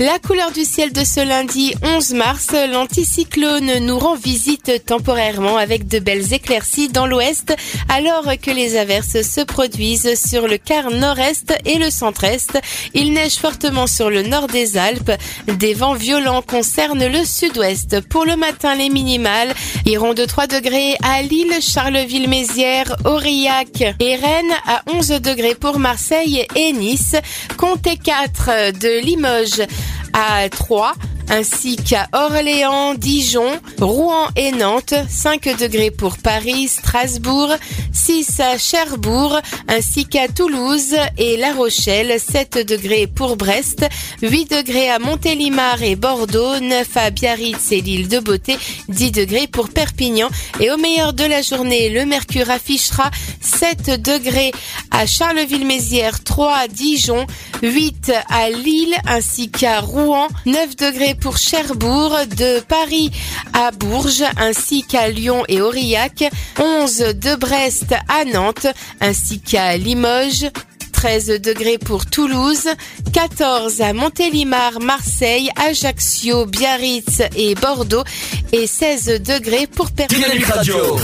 La couleur du ciel de ce lundi 11 mars, l'anticyclone nous rend visite temporairement avec de belles éclaircies dans l'ouest alors que les averses se produisent sur le quart nord-est et le centre-est. Il neige fortement sur le nord des Alpes. Des vents violents concernent le sud-ouest. Pour le matin, les minimales iront de 3 degrés à Lille, Charleville-Mézières, Aurillac et Rennes à 11 degrés pour Marseille et Nice. Comptez 4 de Limoges à 3 ainsi qu'à Orléans, Dijon, Rouen et Nantes, 5 degrés pour Paris, Strasbourg, 6 à Cherbourg, ainsi qu'à Toulouse et La Rochelle, 7 degrés pour Brest, 8 degrés à Montélimar et Bordeaux, 9 à Biarritz et l'île de Beauté, 10 degrés pour Perpignan. Et au meilleur de la journée, le mercure affichera 7 degrés à Charleville-Mézières, 3 à Dijon, 8 à Lille ainsi qu'à Rouen, 9 degrés pour Cherbourg, de Paris à Bourges ainsi qu'à Lyon et Aurillac, 11 de Brest à Nantes ainsi qu'à Limoges, 13 degrés pour Toulouse, 14 à Montélimar, Marseille, Ajaccio, Biarritz et Bordeaux et 16 degrés pour Perpignan. Dynamique Radio.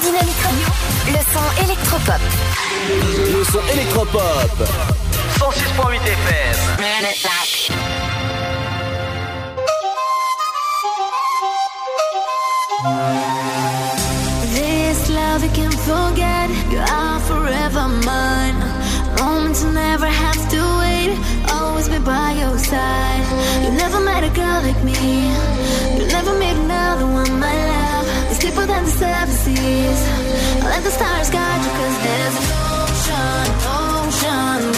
Dynamique Radio, le son électropop. Le son électropop. 106.8 FM. This love you can't forget. You are forever mine. Moments you never have to wait. Always be by your side. You never met a girl like me. You never meet another one, my love. It's deeper than the. I'll let the stars guide you, cause there's an ocean, ocean.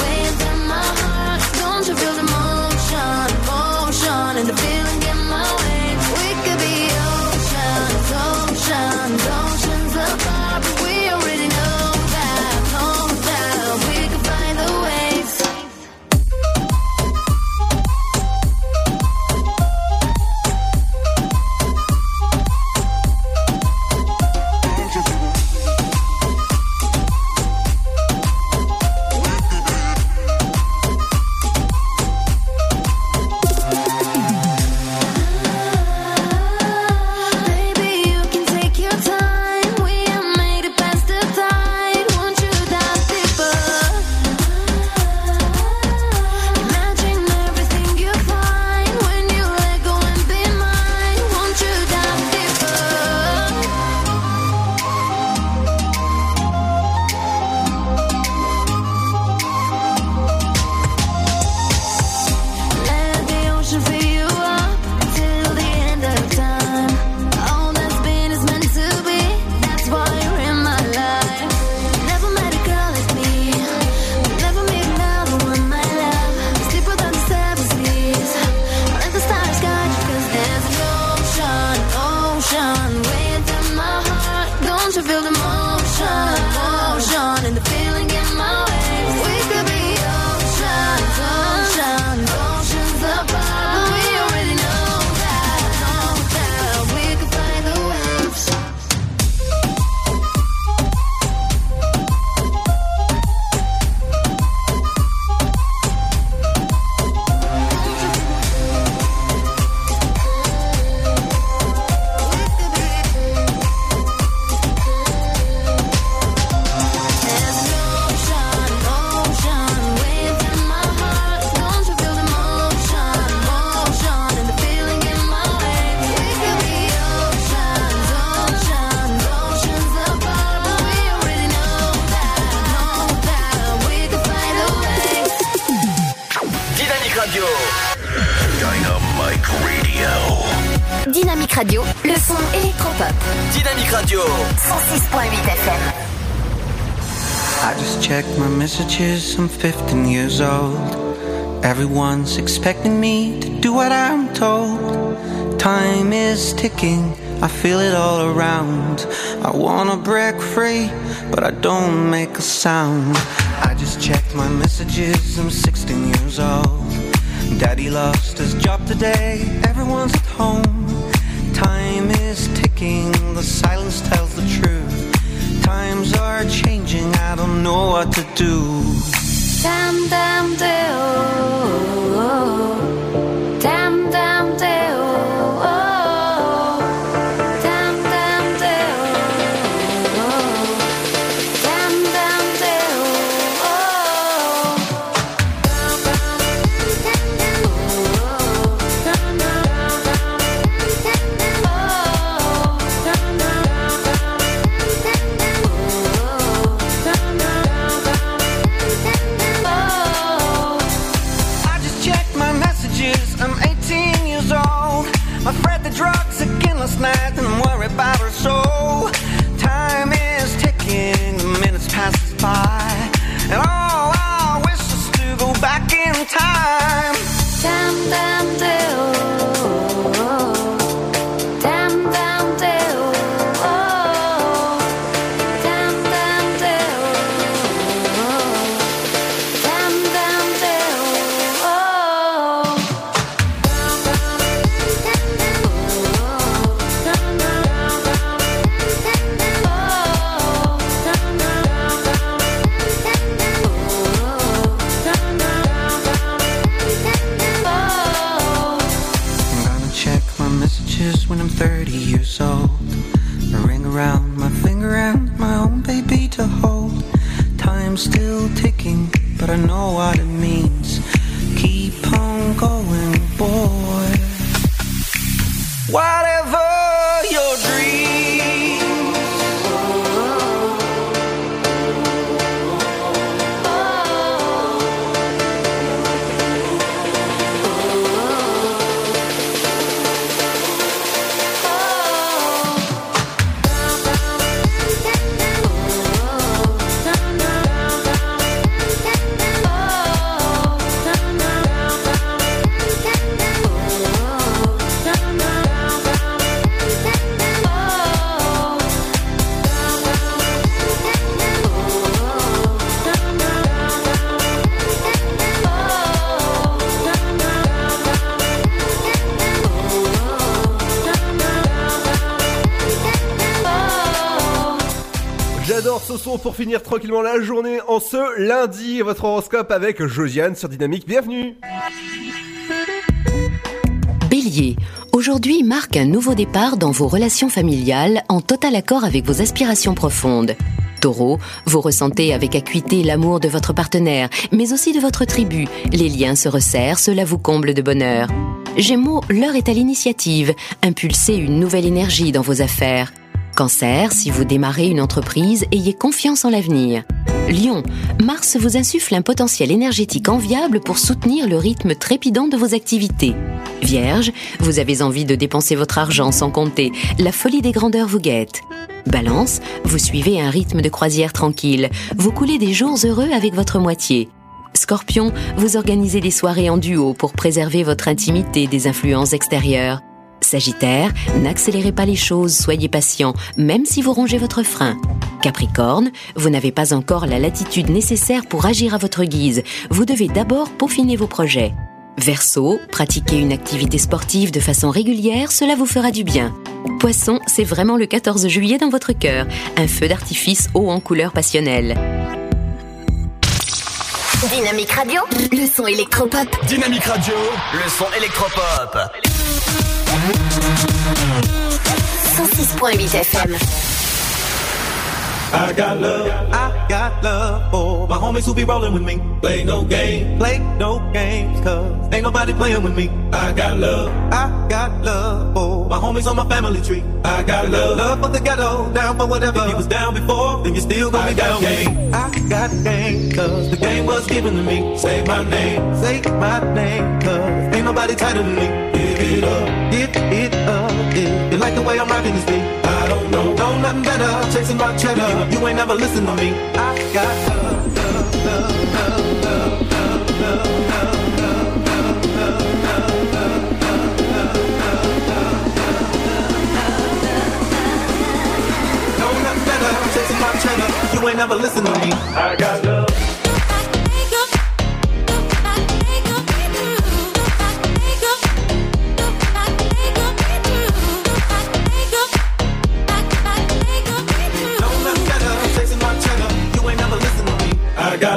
I'm 15 years old. Everyone's expecting me to do what I'm told. Time is ticking, I feel it all around. I wanna break free, but I don't make a sound. I just checked my messages, I'm 16 years old. Daddy lost his job today, everyone's at home. Time is ticking, the silence tells the truth. Times are changing, I don't know what to do. Tam tam teo. Ce son pour finir tranquillement la journée en ce lundi. Votre horoscope avec Josiane sur Dynamique. Bienvenue. Bélier, aujourd'hui marque un nouveau départ dans vos relations familiales en total accord avec vos aspirations profondes. Taureau, vous ressentez avec acuité l'amour de votre partenaire, mais aussi de votre tribu. Les liens se resserrent, cela vous comble de bonheur. Gémeaux, l'heure est à l'initiative. Impulsez une nouvelle énergie dans vos affaires. Cancer, si vous démarrez une entreprise, ayez confiance en l'avenir. Lion, Mars vous insuffle un potentiel énergétique enviable pour soutenir le rythme trépidant de vos activités. Vierge, vous avez envie de dépenser votre argent sans compter, la folie des grandeurs vous guette. Balance, vous suivez un rythme de croisière tranquille, vous coulez des jours heureux avec votre moitié. Scorpion, vous organisez des soirées en duo pour préserver votre intimité des influences extérieures. Sagittaire, n'accélérez pas les choses, soyez patient, même si vous rongez votre frein. Capricorne, vous n'avez pas encore la latitude nécessaire pour agir à votre guise. Vous devez d'abord peaufiner vos projets. Verseau, pratiquez une activité sportive de façon régulière, cela vous fera du bien. Poisson, c'est vraiment le 14 juillet dans votre cœur, un feu d'artifice haut en couleur passionnelle. Dynamique Radio, le son électropop. Dynamique Radio, le son électropop. 106.8 FM. I got love, I got love for my homies who be rolling with me. Play no game, play no games, cause ain't nobody playing with me. I got love, I got love for my homies on my family tree. I got love, love for the ghetto, down for whatever. If you was down before, then you still gonna be down with me. I got game, cause the game was given to me. Say my name, say my name, cause ain't nobody tighter than me it up. Get it up. Yeah. You like the way I'm rocking this thing. I don't know. Know nothing better. Chasing my cheddar. You ain't never listen to me. I got love, love, love, love, love, love, love, love. You ain't never listen to me. I got love. To me.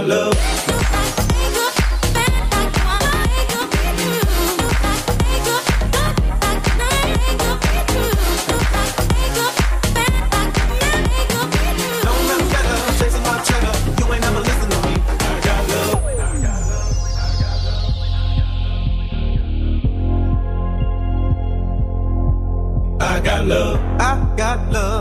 I got love. I got love,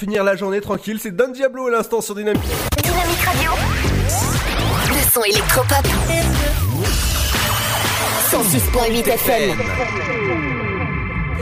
Finir la journée tranquille. C'est Don Diablo à l'instant sur Dynamique. Dynamique Radio. Le son électropop. 106.8 FM.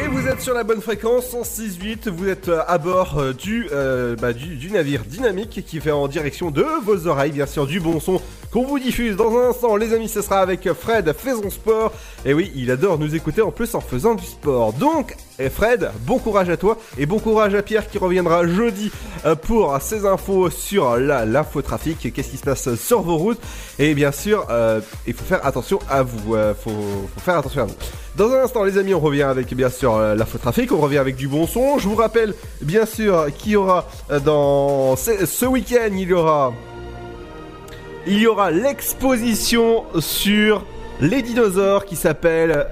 Et vous êtes sur la bonne fréquence 106.8, vous êtes euh, à bord euh, du, euh, bah, du, du navire dynamique qui fait en direction de vos oreilles, bien sûr du bon son qu'on vous diffuse dans un instant. Les amis, ce sera avec Fred, faisons sport. Et oui, il adore nous écouter en plus en faisant du sport. Donc, eh, Fred, bon courage à toi et bon courage à Pierre qui reviendra jeudi euh, pour ses infos sur l'infotrafic, qu'est-ce qui se passe sur vos routes? Et bien sûr, euh, il faut faire attention à vous, euh, faut, faire attention à vous. Dans un instant, les amis, on revient avec bien sûr l'infotrafic, on revient avec du bon son. Je vous rappelle bien sûr qu'il y aura dans ce week-end, il y aura il y aura l'exposition sur les dinosaures qui s'appelle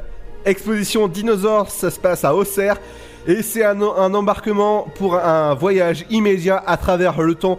Exposition Dinosaures. Ça se passe à Auxerre. Et c'est un, embarquement pour un voyage immédiat à travers le temps.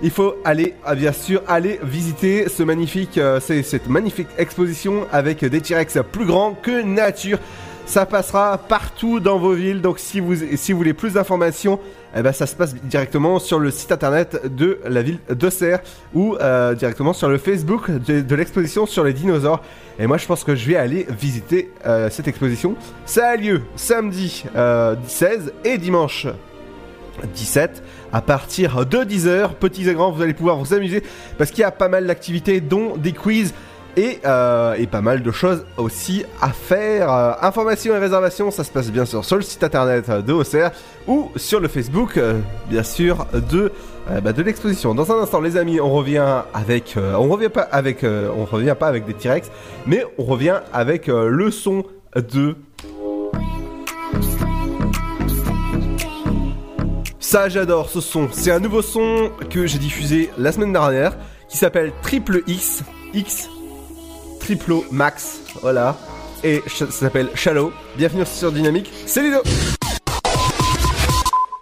Il faut aller, ah, bien sûr, aller visiter ce magnifique, euh, cette magnifique exposition avec des T-Rex plus grands que nature. Ça passera partout dans vos villes. Donc si vous voulez plus d'informations, eh ben, ça se passe directement sur le site internet de la ville d'Auxerre ou euh, directement sur le Facebook de, l'exposition sur les dinosaures. Et moi, je pense que je vais aller visiter euh, cette exposition. Ça a lieu samedi euh, 16 et dimanche 17 à partir de 10h. Petits et grands, vous allez pouvoir vous amuser parce qu'il y a pas mal d'activités, dont des quiz et, euh, et pas mal de choses aussi à faire. Euh, informations et réservations, ça se passe bien sûr sur le site internet de OCR ou sur le Facebook, euh, bien sûr, de, bah, de l'exposition. Dans un instant, les amis, on revient avec, on revient pas avec, on revient pas avec des T-Rex, mais on revient avec le son de Ça, j'adore ce son. C'est un nouveau son que j'ai diffusé la semaine dernière qui s'appelle Triple X. X. Triplo Max. Voilà. Et ça s'appelle Shallow. Bienvenue sur Dynamique. C'est Ludo.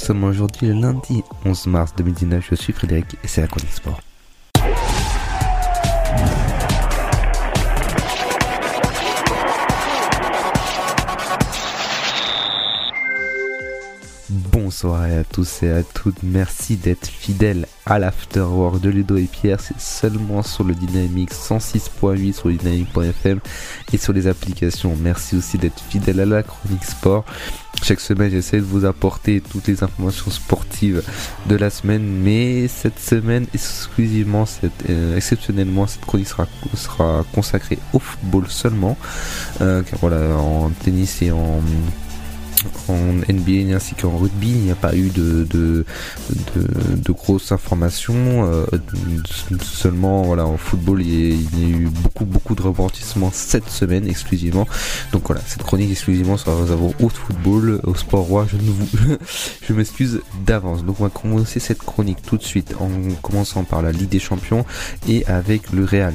Nous sommes aujourd'hui le lundi 11 mars 2019, je suis Frédéric et c'est la chronique. Bonsoir à tous et à toutes, merci d'être fidèles à l'afterwork de Ludo et Pierre, c'est seulement sur le Dynamique 106.8 sur le dynamique.fm et sur les applications. Merci aussi d'être fidèles à la chronique sport. Chaque semaine, j'essaie de vous apporter toutes les informations sportives de la semaine, mais cette semaine, exclusivement, cette, euh, exceptionnellement, cette chronique sera, sera consacrée au football seulement, euh, car voilà, en tennis et en en NBA ainsi qu'en rugby, il n'y a pas eu de, de, grosses informations. euh, seulement, voilà, en football, il y, a, eu beaucoup, beaucoup de rebondissements cette semaine exclusivement. Donc voilà, cette chronique exclusivement sera réservée au football, au sport roi. Je ne vous, *laughs* je m'excuse d'avance. Donc on va commencer cette chronique tout de suite en commençant par la Ligue des Champions et avec le Real.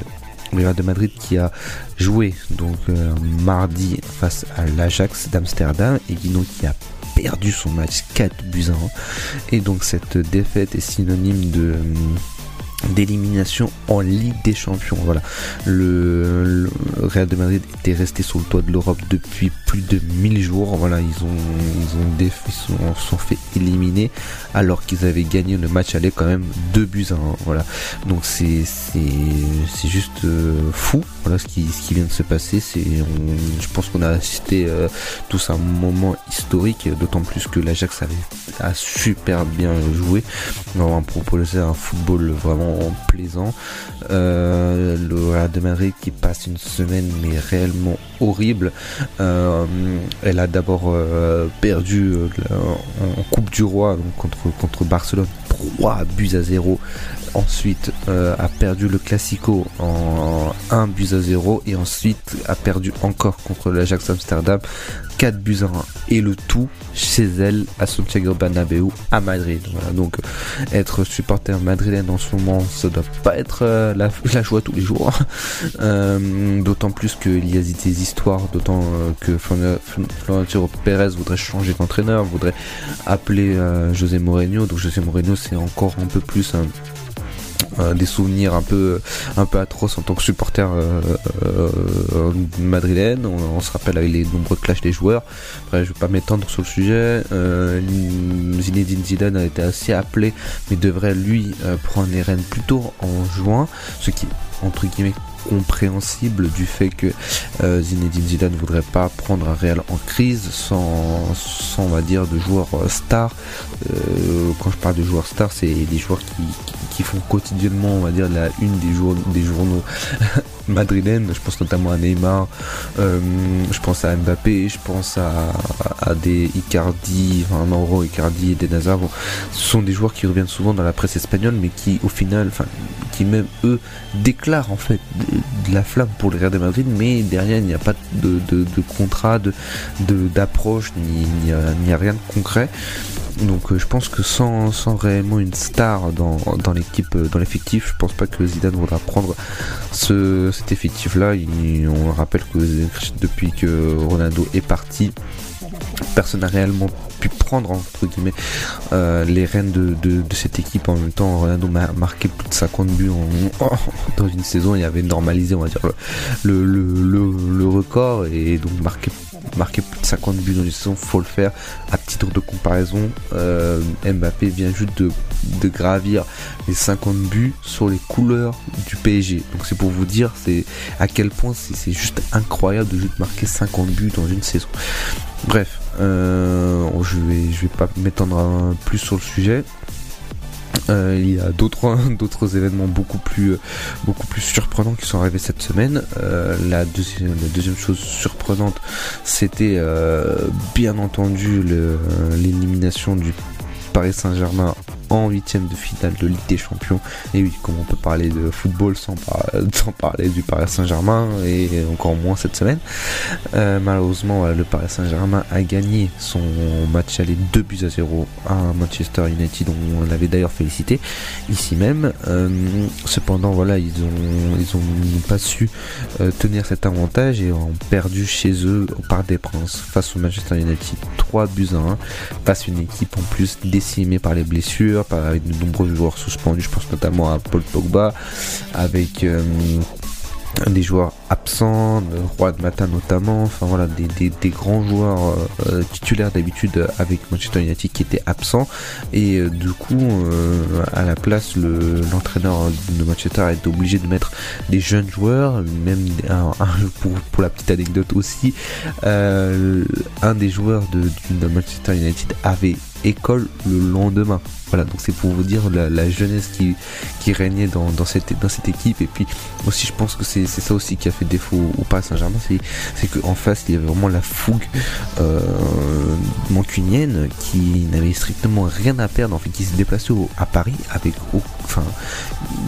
Le Real de Madrid qui a joué donc euh, mardi face à l'Ajax d'Amsterdam et Guino qui a perdu son match 4 buts à 1 et donc cette défaite est synonyme de d'élimination en Ligue des Champions. Voilà, le, Real de Madrid était resté sur le toit de l'Europe depuis plus de 1000 jours. Voilà, ils ont ils ont sont, fait éliminer alors qu'ils avaient gagné le match aller quand même 2 buts à 1. Voilà, donc c'est c'est juste euh, fou. Voilà ce qui ce qui vient de se passer. C'est je pense qu'on a assisté euh, tous à un moment historique, d'autant plus que l'Ajax avait a super bien joué. On va proposer un football vraiment plaisant. Euh, le de Madrid qui passe une semaine mais réellement horrible. Euh, elle a d'abord euh, perdu euh, en, Coupe du Roi contre, contre Barcelone 3 buts à 0. Ensuite euh, a perdu le Classico en 1 buts à 0 et ensuite a perdu encore contre l'Ajax Amsterdam 4 buts à 1 et le tout chez elle à Santiago Bernabéu à Madrid. Voilà, donc être supporter madrilène en ce moment, ça doit pas être euh, la, joie tous les jours. *laughs* Euh, d'autant plus qu'il y a des histoires, d'autant euh, que Florentino Pérez voudrait changer d'entraîneur, voudrait appeler euh, José Mourinho. Donc José Mourinho c'est encore un peu plus des souvenirs un peu un peu atroces en tant que supporter euh, euh, euh, madrilène. On, se rappelle avec les nombreux clashs des joueurs. Après, je vais pas m'étendre sur le sujet. Zinedine Zidane a été assez appelé, mais devrait lui prendre les rênes plutôt en juin, ce qui entre guillemets compréhensible du fait que euh, Zinedine Zidane ne voudrait pas prendre un Real en crise sans, sans on va dire de joueurs euh, stars. Euh, quand je parle de joueurs stars c'est des joueurs qui, qui, font quotidiennement on va dire la une des, jour- des journaux *laughs* madrilènes. Je pense notamment à Neymar je pense à Mbappé je pense à, à des Icardi enfin Mauro Icardi et des Nazar ce sont des joueurs qui reviennent souvent dans la presse espagnole mais qui au final enfin qui même eux déclarent en fait de, la flamme pour le Real de Madrid mais derrière il n'y a pas de, de, de contrat d'approche ni il n'y a, rien de concret. Donc euh, je pense que sans, sans réellement une star dans, l'équipe euh, dans l'effectif je pense pas que Zidane voudra prendre ce, cet effectif là on rappelle que depuis que Ronaldo est parti personne n'a réellement pu prendre entre guillemets euh, les rênes de, cette équipe. En même temps Ronaldo m'a marqué plus de 50 buts dans une saison. Il avait normalisé on va dire le, record et donc marqué marqué plus de 50 buts dans une saison. Faut le faire. À titre de comparaison euh, Mbappé vient juste de, de gravir les 50 buts sur les couleurs du PSG donc c'est pour vous dire c'est à quel point c'est juste incroyable de juste marquer 50 buts dans une saison Bref, euh, je vais je vais pas m'étendre plus sur le sujet. Euh, il y a d'autres *laughs* d'autres événements beaucoup plus beaucoup plus surprenants qui sont arrivés cette semaine. Euh, la, deuxième, chose surprenante, c'était bien entendu l'élimination du Paris Saint-Germain en huitième de finale de Ligue des Champions. Et oui, comment on peut parler de football sans, par- *laughs* sans parler du Paris Saint-Germain et encore moins cette semaine. Euh, malheureusement, le Paris Saint-Germain a gagné son match aller 2 buts à 0 à Manchester United, dont on l'avait d'ailleurs félicité ici même. Euh, cependant, voilà, ils ont pas su euh, tenir cet avantage et ont perdu chez eux au Parc des Princes face au Manchester United 3 buts à 1 face à une équipe en plus décimée par les blessures, avec de nombreux joueurs suspendus. Je pense notamment à Paul Pogba, avec euh, des joueurs absents, le roi de matin notamment, enfin voilà, des, grands joueurs euh, titulaires d'habitude avec Manchester United qui étaient absents et euh, du coup à la place le- l'entraîneur de Manchester été obligé de mettre des jeunes joueurs, même pour, la petite anecdote aussi, un des joueurs de Manchester United avait école le lendemain. Voilà, donc c'est pour vous dire la, jeunesse qui, régnait dans, cette, équipe. Et puis aussi, je pense que c'est ça aussi qui a fait défaut au Paris Saint-Germain, c'est qu'en face, il y avait vraiment la fougue euh, mancunienne qui n'avait strictement rien à perdre, en fait, qui se déplaçait à Paris avec, au- enfin,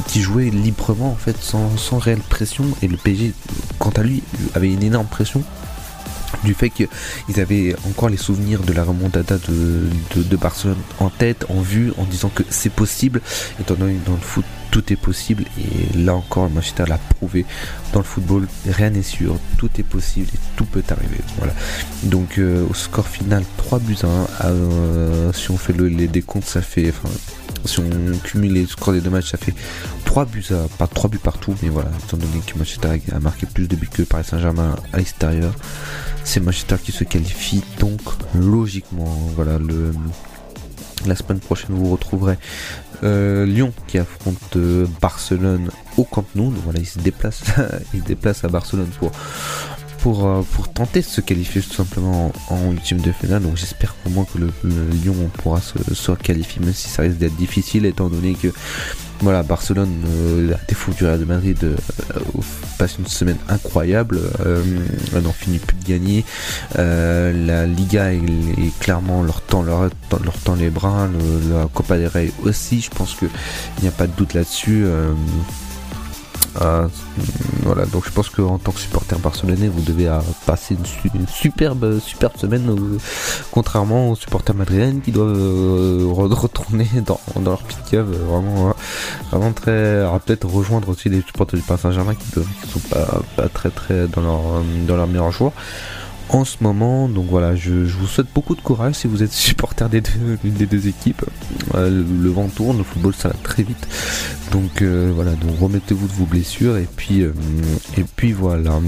qui jouait librement en fait, sans, sans réelle pression. Et le PSG, quant à lui, avait une énorme pression du fait qu'ils avaient encore les souvenirs de la remontada de, de, Barcelone en tête, en vue, en disant que c'est possible, étant donné dans le foot tout est possible. Et là encore Manchester l'a prouvé dans le football rien n'est sûr. Tout est possible et tout peut arriver. Voilà. Donc euh, au score final 3 buts à 1 euh, si on fait le, les décomptes ça fait si on cumule les scores des deux matchs ça fait 3 buts à pas 3 buts partout mais voilà. Étant donné que Manchester a marqué plus de buts que Paris Saint-Germain à l'extérieur c'est Manchester qui se qualifie donc logiquement voilà le la semaine prochaine vous retrouverez euh, Lyon qui affronte euh, Barcelone au Camp Nou. Donc *laughs* il se déplace à Barcelone euh, pour tenter de se qualifier tout simplement en, huitième de finale. Donc j'espère au moins que le, le Lyon pourra se, se qualifier même si ça risque d'être difficile étant donné que voilà, Barcelone, euh, à défaut du Real de Madrid, euh, passe une semaine incroyable. Euh, n'en finit plus de gagner. Euh, la Liga est, clairement leur temps, leur, leur temps les bras. La Copa del Rey aussi. Je pense que il n'y a pas de doute là-dessus. Euh, euh, voilà, donc je pense qu'en tant que supporter barcelonais, vous devez euh, passer une, su- une superbe, superbe semaine, euh, contrairement aux supporters madrilènes qui doivent euh, re- retourner dans, dans leur petite cave, euh, vraiment, euh, vraiment très, peut-être rejoindre aussi les supporters du Paris Saint-Germain qui, qui sont pas, pas très très dans leur, euh, dans leur meilleur jour en ce moment. Donc voilà, je, vous souhaite beaucoup de courage si vous êtes *laughs* supporter des deux, des deux équipes. Euh, le, vent tourne, le football ça va très vite. Donc euh, voilà, donc remettez-vous de vos blessures et puis euh, et puis voilà.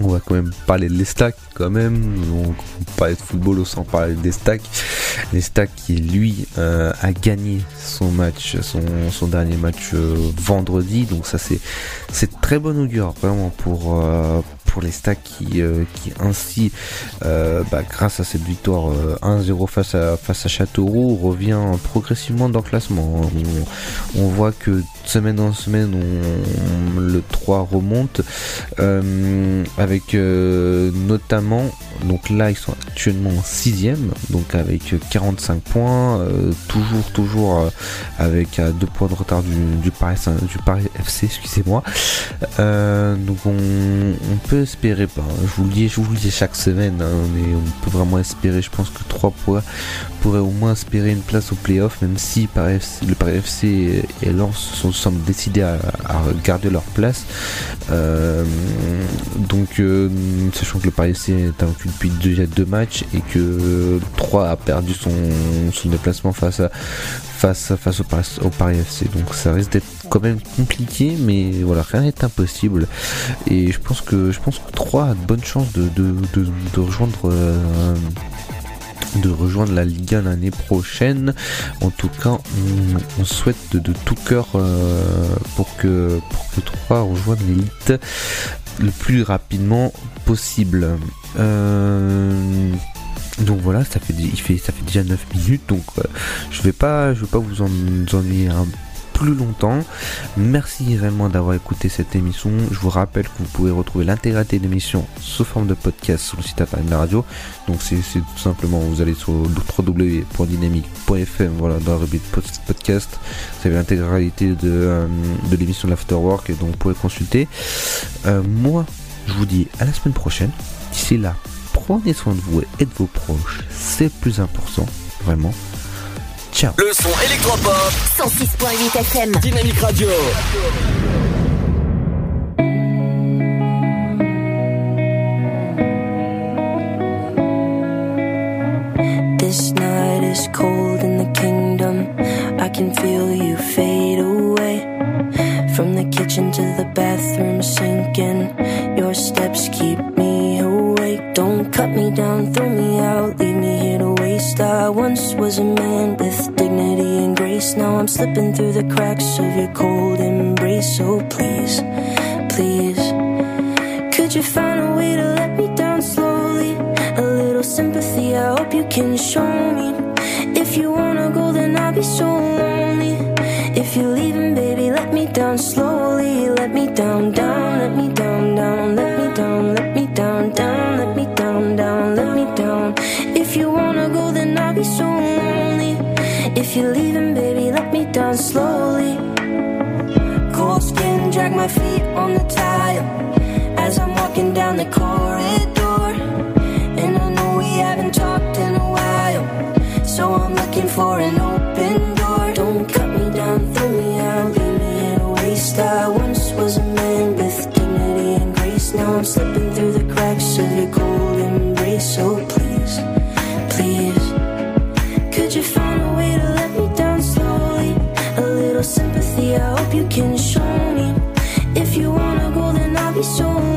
On va quand même parler de l'Estac quand même. On parler de football sans parler des stacks. L'Estac qui lui a gagné son match, son, son dernier match vendredi. Donc ça c'est c'est très bon augure vraiment pour les stacks qui, euh, ainsi, euh, bah, grâce à cette victoire euh, 1-0 face à, face à Châteauroux, revient progressivement dans le classement. On, voit que semaine en semaine, on, le 3 remonte, euh, avec euh, notamment, donc là ils sont actuellement en 6 donc avec 45 points, euh, toujours, toujours euh, avec à 2 points de retard du, Paris, du FC, excusez-moi. Euh, donc on, on peut espérer pas. hein. Je vous le dis, je vous le dis chaque semaine, hein, mais on peut vraiment espérer. Je pense que 3 points pourraient au moins espérer une place au playoff, même si le Paris FC et Lens sont, semblent décidés à, à garder leur place. Euh, donc, euh, sachant que le Paris FC est invaincu depuis déjà deux matchs et que 3 a perdu son, son déplacement face à face, face au, Paris, FC. Donc ça risque d'être quand même compliqué, mais voilà, rien n'est impossible. Et je pense que je pense que 3 a de bonnes chances de, de, de, rejoindre euh, de rejoindre la Liga l'année prochaine. En tout cas, on, souhaite de, de tout cœur euh, pour que pour que 3 rejoigne l'élite le plus rapidement possible. Euh, donc voilà, ça fait, déjà 9 minutes, donc euh, je vais pas, je vais pas vous en, ennuyer un plus longtemps. Merci réellement d'avoir écouté cette émission. Je vous rappelle que vous pouvez retrouver l'intégralité de l'émission sous forme de podcast sur le site internet de la radio. Donc c'est tout simplement, vous allez sur www.dynamique.fm, voilà, dans la podcast. Vous avez l'intégralité de, euh, de l'émission de l'Afterwork et donc vous pouvez consulter. Euh, moi, je vous dis à la semaine prochaine. D'ici là, prenez soin de vous et de vos proches. C'est plus important, vraiment. Ciao. Le son électropop. 106.8 FM. Dynamique Radio. This night is cold in the kingdom. I can feel you fade away. From the kitchen to the bathroom sinking. Your steps keep me Don't cut me down, throw me out, leave me here to waste. I once was a man with dignity and grace. Now I'm slipping through the cracks of your cold embrace. So please, please, could you find a way to let me down slowly? A little sympathy, I hope you can show me. If you wanna go, then I'll be so lonely. If you're leaving, baby, let me down slowly. Let me down, down, let me down. So lonely. If you're leaving, baby, let me down slowly. Cold skin, drag my feet on the tile as I'm walking down the corridor. And I know we haven't talked in a while, so I'm looking for an open door. Don't cut me down, throw me out, leave me in a waste. I once was a man with dignity and grace. Now I'm slipping can show me. If you wanna go, then I'll be so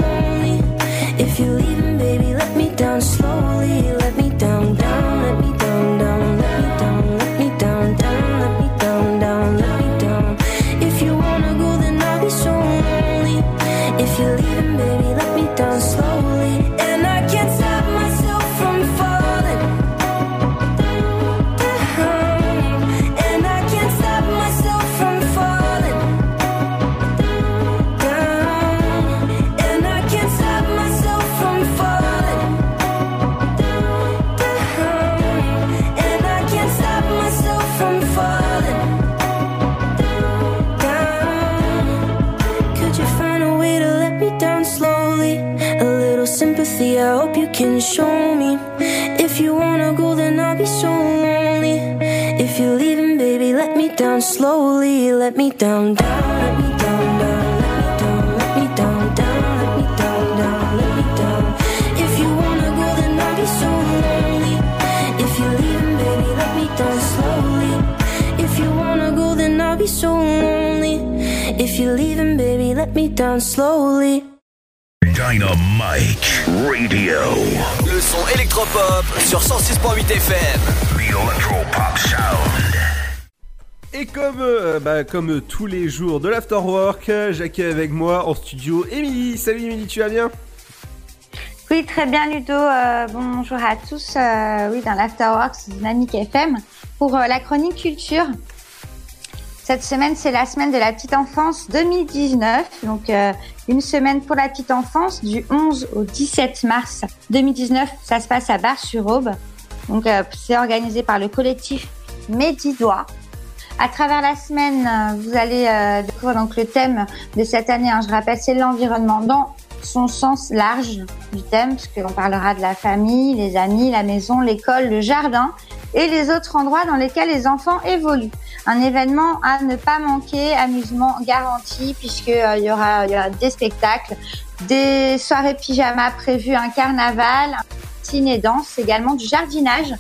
leaving, baby, let me down slowly. Dynamite Radio. Le son électropop sur 106.8 FM. The Electropop Sound. Et comme, euh, bah, comme tous les jours de l'afterwork, j'accueille avec moi en studio Émilie. Salut Émilie, tu vas bien? Oui, très bien Ludo. Euh, bonjour à tous. Euh, oui, dans l'Afterwork Dynamique FM pour euh, la chronique culture. Cette semaine, c'est la semaine de la petite enfance 2019. Donc, euh, une semaine pour la petite enfance du 11 au 17 mars 2019. Ça se passe à Bar-sur-Aube. Donc, euh, c'est organisé par le collectif Médidois. À travers la semaine, euh, vous allez découvrir donc le thème de cette année. hein, je rappelle, c'est l'environnement dans son sens large du thème, parce qu'on parlera de la famille, les amis, la maison, l'école, le jardin et les autres endroits dans lesquels les enfants évoluent. Un événement à ne pas manquer, amusement garanti, puisque euh, y aura, des spectacles, des soirées pyjama prévues, un carnaval, un ciné danse, également du jardinage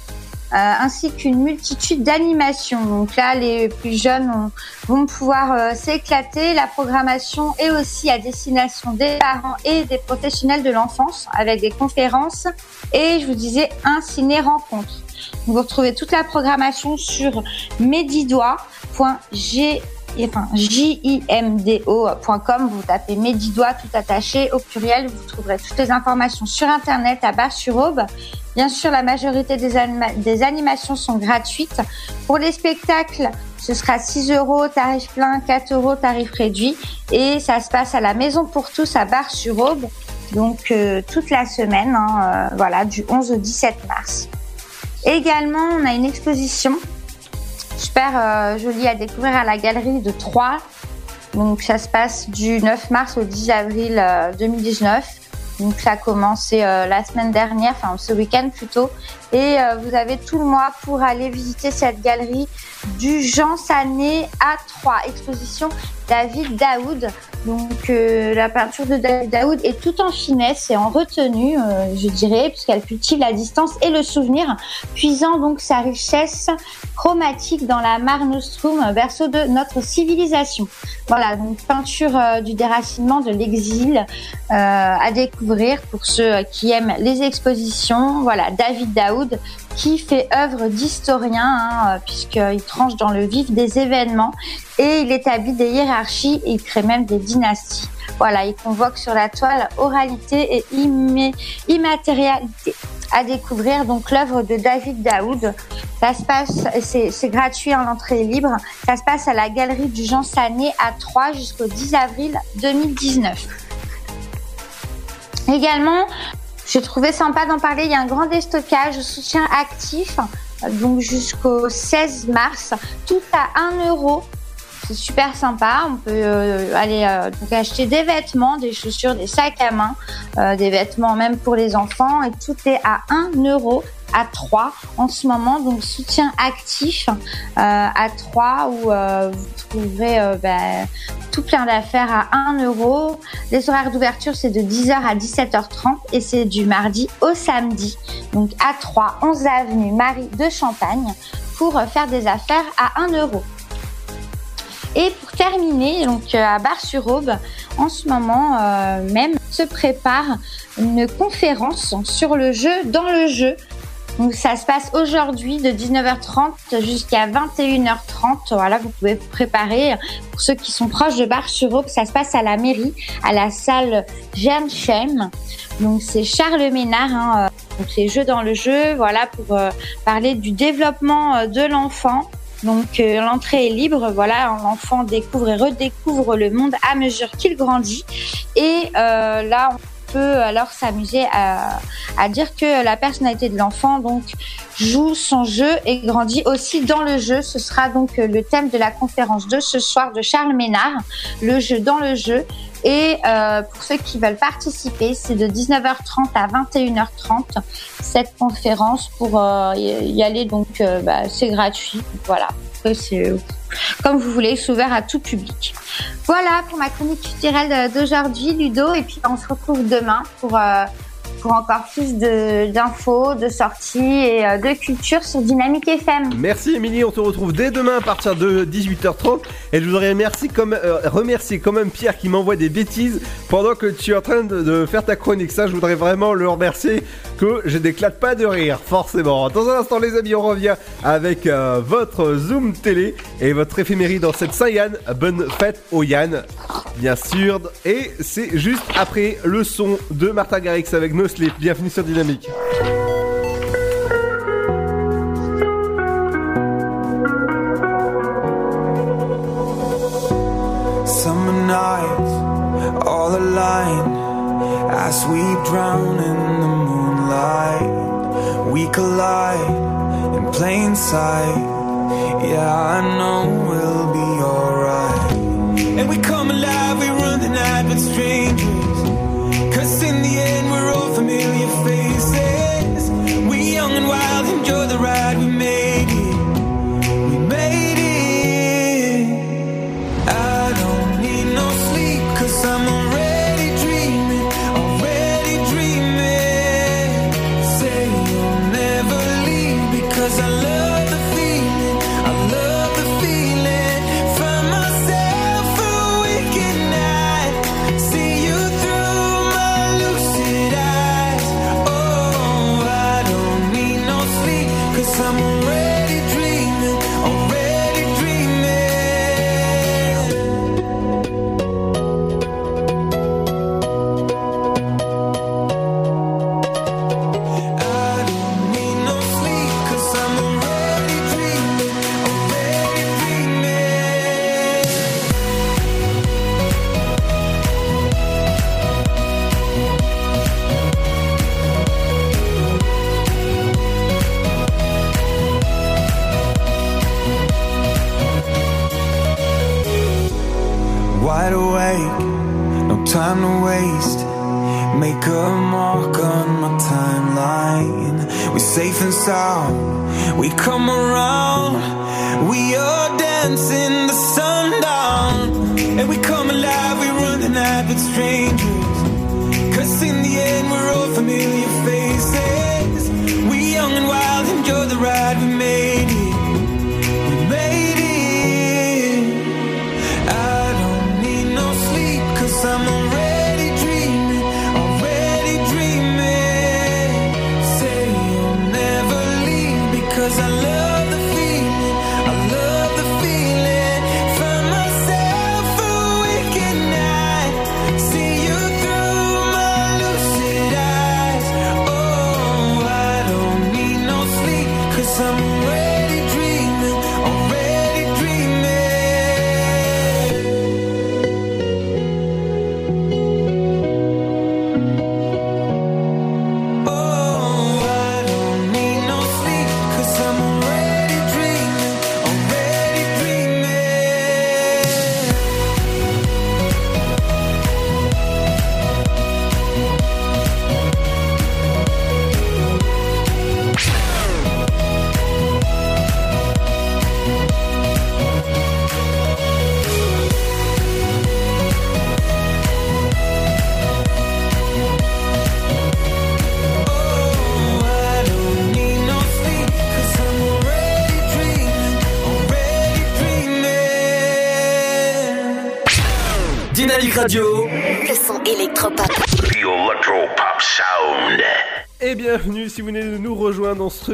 euh, ainsi qu'une multitude d'animations. Donc là, les plus jeunes ont- vont pouvoir euh, s'éclater. La programmation est aussi à destination des parents et des professionnels de l'enfance avec des conférences et je vous disais un ciné-rencontre. Vous retrouvez toute la programmation sur medidois.g enfin jimdo.com, vous tapez Medidois tout attaché au pluriel, vous trouverez toutes les informations sur internet à Bar-sur-Aube. Bien sûr, la majorité des animations sont gratuites. Pour les spectacles, ce sera 6 euros tarif plein, 4 euros tarif réduit et ça se passe à la Maison pour tous à Bar-sur-Aube. Donc euh, toute la semaine, hein, euh, voilà, du 11 au 17 mars. Également, on a une exposition super euh, jolie à découvrir à la galerie de Troyes. Donc ça se passe du 9 mars au 10 avril euh, 2019. Donc ça a commencé euh, la semaine dernière, enfin ce week-end plutôt. Et euh, vous avez tout le mois pour aller visiter cette galerie du Jean Sané à Troyes. Exposition David Daoud. Donc euh, la peinture de David Daoud est tout en finesse et en retenue, euh, je dirais, puisqu'elle cultive la distance et le souvenir, puisant donc sa richesse chromatique dans la Mare Nostrum, berceau de notre civilisation. Voilà, donc peinture du déracinement, de l'exil à découvrir pour ceux qui aiment les expositions. Voilà, David Daoud qui fait œuvre d'historien hein, euh, puisqu'il tranche dans le vif des événements et il établit des hiérarchies et il crée même des dynasties. Voilà, il convoque sur la toile oralité et immatérialité. à découvrir donc l'œuvre de David Daoud. Ça se passe, c'est gratuit, en l'entrée est libre. Ça se passe à la galerie du Jean Sané à 3 jusqu'au 10 avril 2019. Également, j'ai trouvé sympa d'en parler. Il y a un grand déstockage soutien actif, donc jusqu'au 16 mars, tout à 1 euro. C'est super sympa. On peut euh, aller euh, acheter des vêtements, des chaussures, des sacs à main, euh, des vêtements même pour les enfants. Et tout est à 1 euro à 3 en ce moment. Donc soutien actif euh, à 3 où euh, vous trouverez euh, ben, tout plein d'affaires à 1 euro. Les horaires d'ouverture, c'est de 10h à 17h30 et c'est du mardi au samedi. Donc à 3, 11 avenue Marie de Champagne pour faire des affaires à 1 euro. Et pour terminer, donc à Bar-sur-Aube, en ce moment même se prépare une conférence sur le jeu dans le jeu. Donc ça se passe aujourd'hui de 19h30 jusqu'à 21h30. Voilà, vous pouvez vous préparer. Pour ceux qui sont proches de Bar-sur-Aube, ça se passe à la mairie, à la salle Gernsheim. Donc c'est Charles Ménard. Hein, euh, donc c'est jeu dans le jeu. Voilà pour euh, parler du développement euh, de l'enfant. Donc l'entrée est libre, voilà, l'enfant découvre et redécouvre le monde à mesure qu'il grandit. Et euh, là, peut alors s'amuser à, à dire que la personnalité de l'enfant donc joue son jeu et grandit aussi dans le jeu. Ce sera donc le thème de la conférence de ce soir de Charles Ménard, le jeu dans le jeu. Et euh, pour ceux qui veulent participer, c'est de 19h30 à 21h30 cette conférence pour euh, y y aller. Donc euh, bah, c'est gratuit. Voilà. C'est comme vous voulez, c'est ouvert à tout public. Voilà pour ma chronique culturelle d'aujourd'hui, Ludo. Et puis on se retrouve demain pour euh, pour encore plus d'infos, de sorties et euh, de culture sur Dynamique FM. Merci Émilie, on se retrouve dès demain à partir de 18h30 et je voudrais euh, remercier quand même Pierre qui m'envoie des bêtises pendant que tu es en train de, faire ta chronique. Ça, je voudrais vraiment le remercier que je n'éclate pas de rire, forcément. Dans un instant, les amis, on revient avec euh, votre Zoom télé et votre éphéméride dans cette Saint-Yann. Bonne fête au Yann, bien sûr. Et c'est juste après le son de Martha Garrix avec No Sleep. Bienvenue sur Dynamique. Summer nights, all aligned as we drown in the moonlight. We collide in plain sight. Yeah, I know we'll be alright. And we come alive, we run the night with strangers. Cause in the end, we're all familiar faces. We young and wild, enjoy the ride, we made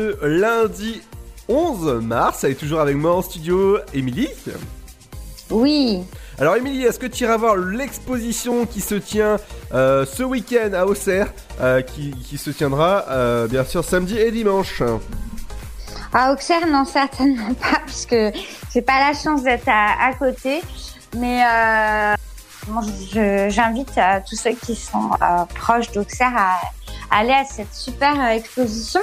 ce lundi 11 mars. Elle est toujours avec moi en studio, Émilie. Oui. Alors Émilie, est-ce que tu iras voir l'exposition qui se tient euh, ce week-end à Auxerre, euh, qui, qui se tiendra euh, bien sûr samedi et dimanche? À Auxerre, non, certainement *laughs* pas, parce que j'ai pas la chance d'être à, à côté. Mais bon, je- j'invite tous ceux qui sont proches d'Auxerre à, aller à cette super exposition.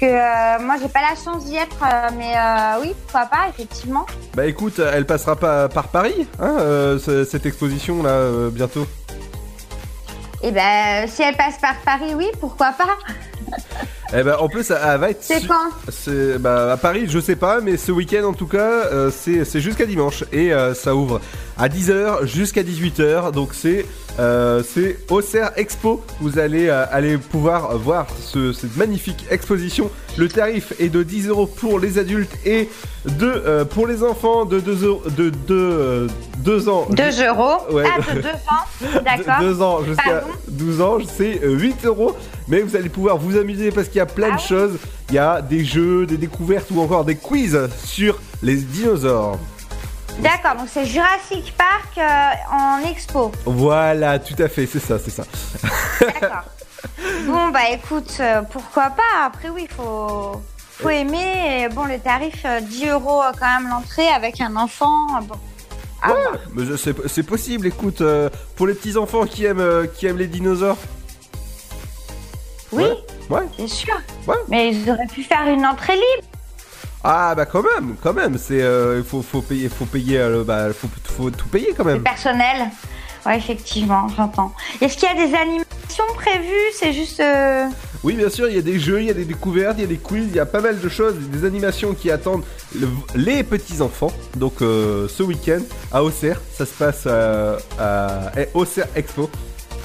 Que euh, moi, j'ai pas la chance d'y être, euh, mais euh, oui, pourquoi pas, effectivement. Bah écoute, elle passera pas par Paris, hein, ce- cette exposition là bientôt. Et ben, si elle passe par Paris, oui, pourquoi pas. *laughs* Eh ben en plus, elle, va être. C'est su- quand? C'est bah, à Paris, je sais pas, mais ce week-end en tout cas, c'est c'est jusqu'à dimanche et ça ouvre à 10h jusqu'à 18h. Donc c'est euh, c'est Auxerre Expo. Vous allez euh, aller pouvoir voir ce- cette magnifique exposition. Le tarif est de 10 euros pour les adultes et de euh, pour les enfants de 2 euros de 2 2 ans. 2 euros. Ouais. Ah, de 2 ans. *laughs* D'accord. 2 ans jusqu'à Pardon 12 ans, c'est euh, 8 euros. Mais vous allez pouvoir vous amuser parce qu'il y a plein Ah de choses. Il y a des jeux, des découvertes ou encore des quiz sur les dinosaures. D'accord, donc c'est Jurassic Park euh, en expo. Voilà, tout à fait, c'est ça, c'est ça. D'accord. *laughs* bon, bah écoute, euh, pourquoi pas? Après, oui, faut, faut aimer. Et bon, le tarif, euh, 10 euros euh, quand même l'entrée avec un enfant. Bon. Mais je- c'est c'est possible, écoute, euh, pour les petits enfants qui aiment, euh, qui aiment les dinosaures. Oui, Ouais. c'est sûr. Ouais. Mais ils auraient pu faire une entrée libre. Ah bah quand même, quand même, c'est euh, il faut, faut payer, faut payer, euh, bah, faut, faut tout payer quand même. Personnel. Ouais, effectivement, j'entends. Est-ce qu'il y a des animations prévues? C'est juste. euh, Oui, bien sûr, il y a des jeux, il y a des découvertes, il y a des quiz, il y a pas mal de choses, des animations qui attendent le- les petits enfants. Donc euh, ce week-end à Auxerre, ça se passe à eh, Auxerre Expo.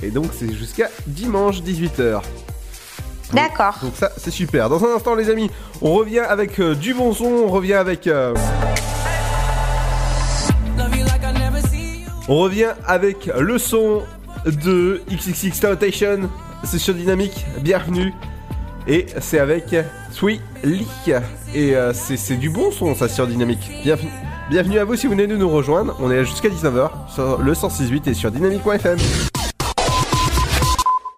Et donc c'est jusqu'à dimanche 18h. D'accord. Donc ça c'est super. Dans un instant les amis, on revient avec euh, du bon son, on revient avec... euh, On revient avec le son de XXX Temptation. C'est sur Dynamique, bienvenue. Et c'est avec Sweet Lee. Et euh, c'est du bon son, ça, sur Dynamique. Bienvenue, bienvenue à vous si vous venez de nous rejoindre. On est là jusqu'à 19h sur le 106.8 et sur dynamique.fm.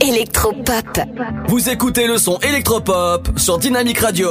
électropop. Vous écoutez le son électropop sur Dynamique Radio.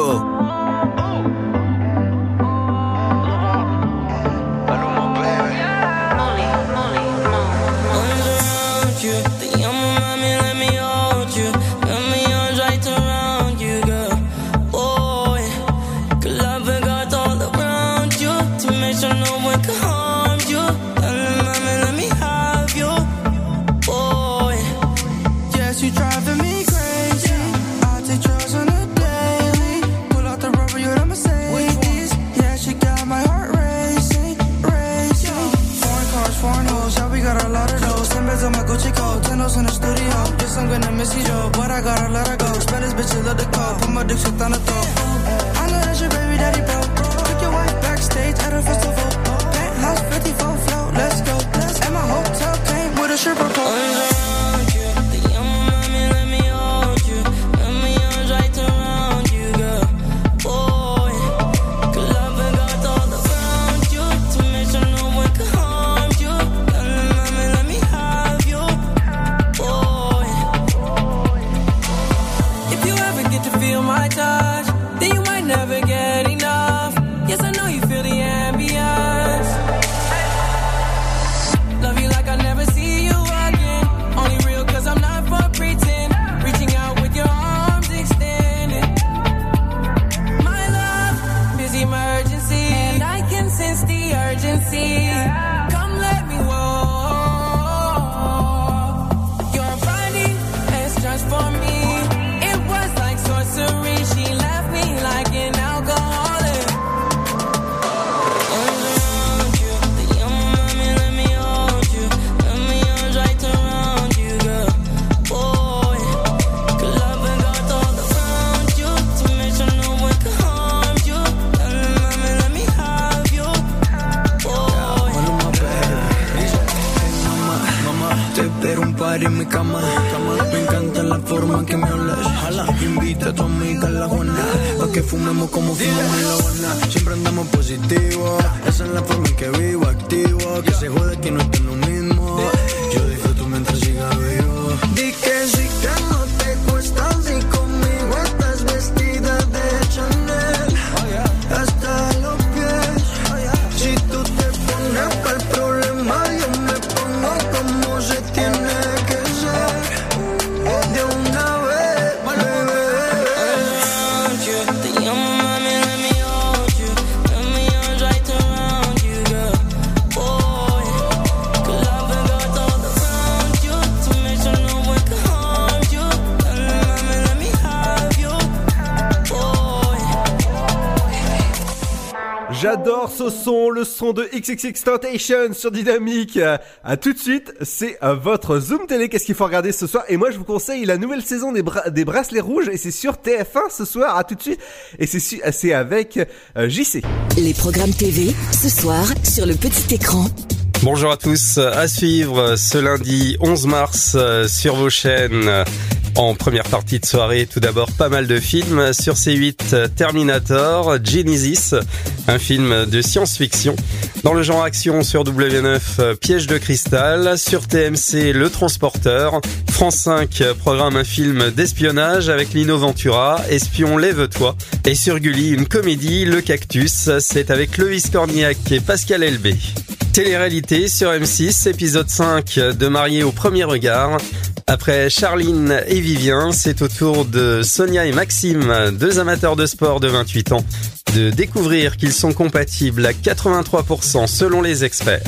XXX Tentation sur Dynamique. Euh, À tout de suite, c'est euh, votre Zoom télé. Qu'est-ce qu'il faut regarder ce soir? Et moi, je vous conseille la nouvelle saison des, bra- des bracelets rouges et c'est sur TF1 ce soir. À tout de suite. Et c'est avec euh, JC. Les programmes TV, ce soir, sur le petit écran. Bonjour à tous, à suivre ce lundi 11 mars sur vos chaînes. En première partie de soirée, tout d'abord pas mal de films. Sur C8, euh, Terminator, Genesis, un film de science-fiction. Dans le genre action sur W9, euh, Piège de cristal. Sur TMC, Le Transporteur. France 5 euh, programme un film d'espionnage avec Lino Ventura, Espion lève-toi. Et sur Gulli, une comédie, Le Cactus. C'est avec Loïs Cornillac et Pascal Elbé. Télé-réalité sur M6, épisode 5 de Marié au premier regard. Après Charline et Vivien, c'est au tour de Sonia et Maxime, deux amateurs de sport de 28 ans, de découvrir qu'ils sont compatibles à 83% selon les experts.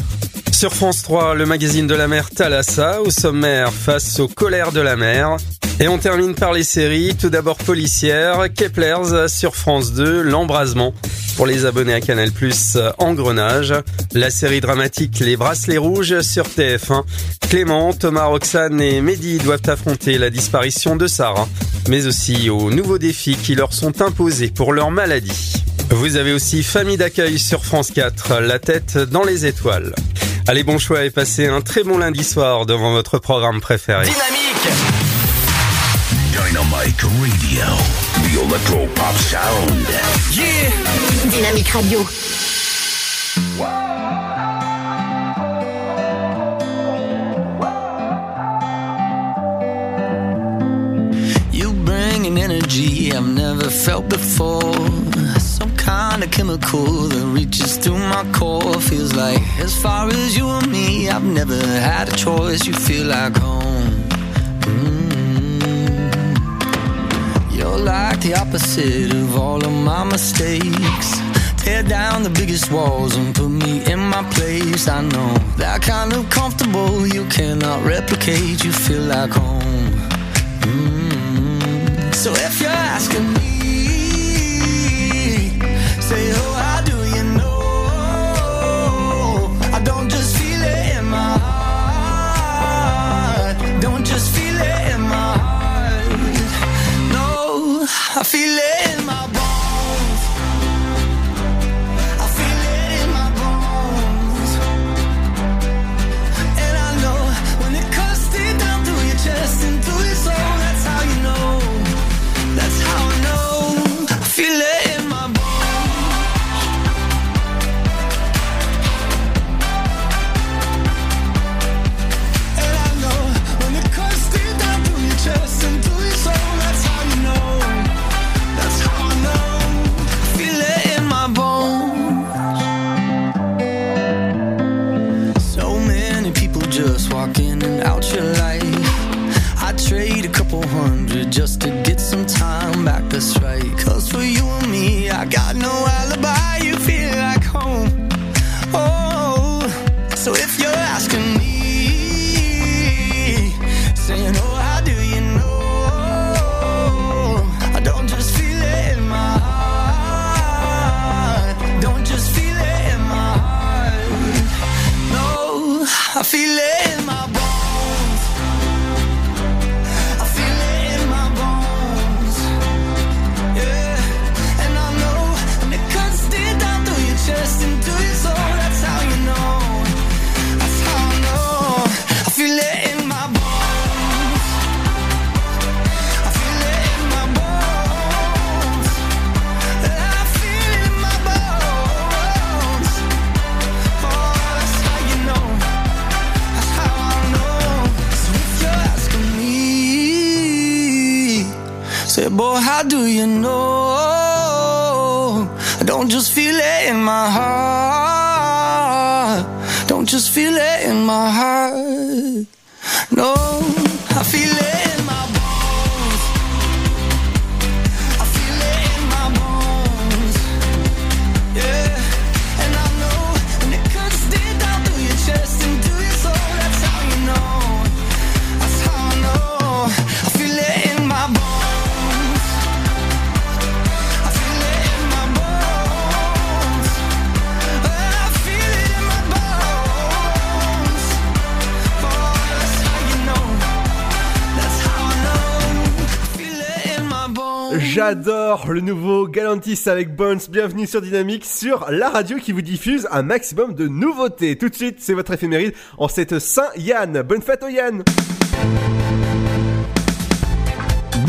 Sur France 3, le magazine de la mer Thalassa, au sommaire face aux colères de la mer. Et on termine par les séries, tout d'abord policière, Keplers sur France 2, L'embrasement. Pour les abonnés à Canal+, Engrenage. La série dramatique Les Bracelets Rouges sur TF1. Clément, Thomas Roxane et Mehdi doivent affronter la disparition de Sarah, mais aussi aux nouveaux défis qui leur sont imposés pour leur maladie. Vous avez aussi Famille d'accueil sur France 4, la tête dans les étoiles. Allez, bon choix et passez un très bon lundi soir devant votre programme préféré. Dynamite Radio. The Electro Pop Sound. Yeah! Dynamique Radio. You bring an energy I've never felt before. Kind of chemical that reaches through my core. Feels like as far as you and me, I've never had a choice. You feel like home. Mm. You're like the opposite of all of my mistakes. Tear down the biggest walls and put me in my place. I know that kind of comfortable you cannot replicate. You feel like home. So if you're asking me, I feel it in my bones. How do you know? I don't just feel it in my heart. Don't just feel it in my heart. J'adore le nouveau Galantis avec Bones. Bienvenue sur Dynamique, sur la radio qui vous diffuse un maximum de nouveautés. Tout de suite, c'est votre éphéméride en cette Saint-Yann. Bonne fête au Yann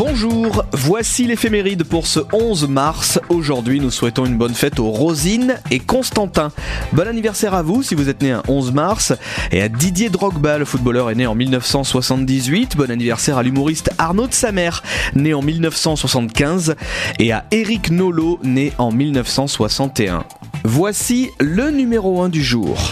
Bonjour, voici l'éphéméride pour ce 11 mars. Aujourd'hui, nous souhaitons une bonne fête aux Rosine et Constantin. Bon anniversaire à vous si vous êtes né un 11 mars. Et à Didier Drogba, le footballeur est né en 1978. Bon anniversaire à l'humoriste Arnaud de Samer, né en 1975. Et à Eric Nolot, né en 1961. Voici le numéro 1 du jour.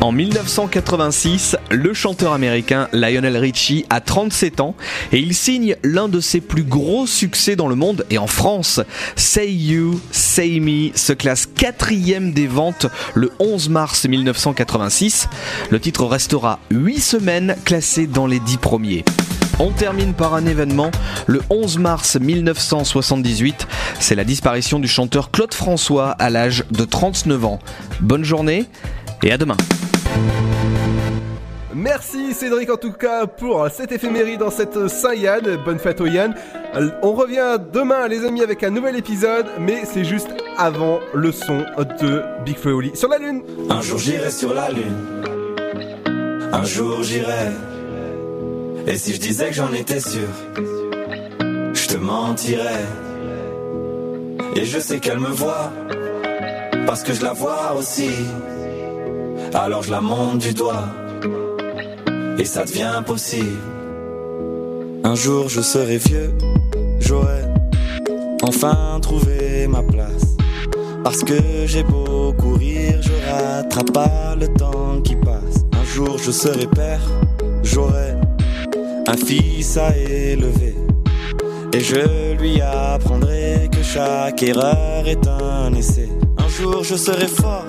En 1986, le chanteur américain Lionel Richie a 37 ans et il signe l'un de ses plus gros succès dans le monde et en France. Say You, Say Me se classe quatrième des ventes le 11 mars 1986. Le titre restera 8 semaines classé dans les 10 premiers. On termine par un événement. Le 11 mars 1978, c'est la disparition du chanteur Claude François à l'âge de 39 ans. Bonne journée et à demain. Merci Cédric en tout cas pour cet éphéméride dans cette Saint-Yann. Bonne fête au Yann. On revient demain les amis avec un nouvel épisode, mais c'est juste avant le son de Big Flo et Oli sur la lune. Un jour j'irai sur la lune. Un jour j'irai. Et si je disais que j'en étais sûr, je te mentirais. Et je sais qu'elle me voit, parce que je la vois aussi. Alors je la monte du doigt, et ça devient possible. Un jour je serai vieux, j'aurai enfin trouvé ma place. Parce que j'ai beau courir, je rattrape pas le temps qui passe. Un jour je serai père, j'aurai un fils à élever. Et je lui apprendrai que chaque erreur est un essai. Un jour je serai fort,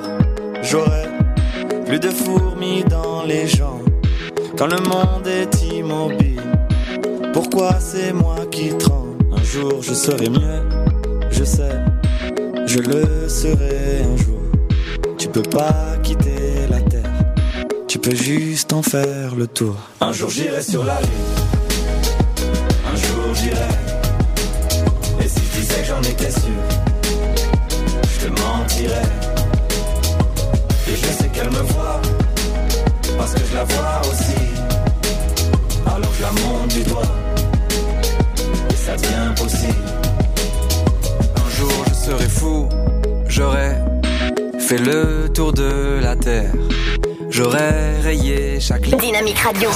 j'aurai plus de fourmis dans les jambes. Quand le monde est immobile, Pourquoi c'est moi qui tremble? Un jour je serai mieux, je sais, je le serai un jour. Tu peux pas quitter la terre, tu peux juste en faire le tour. Un jour j'irai sur la lune, un jour j'irai. Et si je disais que j'en étais sûr, parce que je la vois aussi. Alors je la monte du doigt, et ça devient possible. Un jour je serai fou, j'aurai fait le tour de la terre. J'aurais rayé chaque ligne. Dynamique Radio.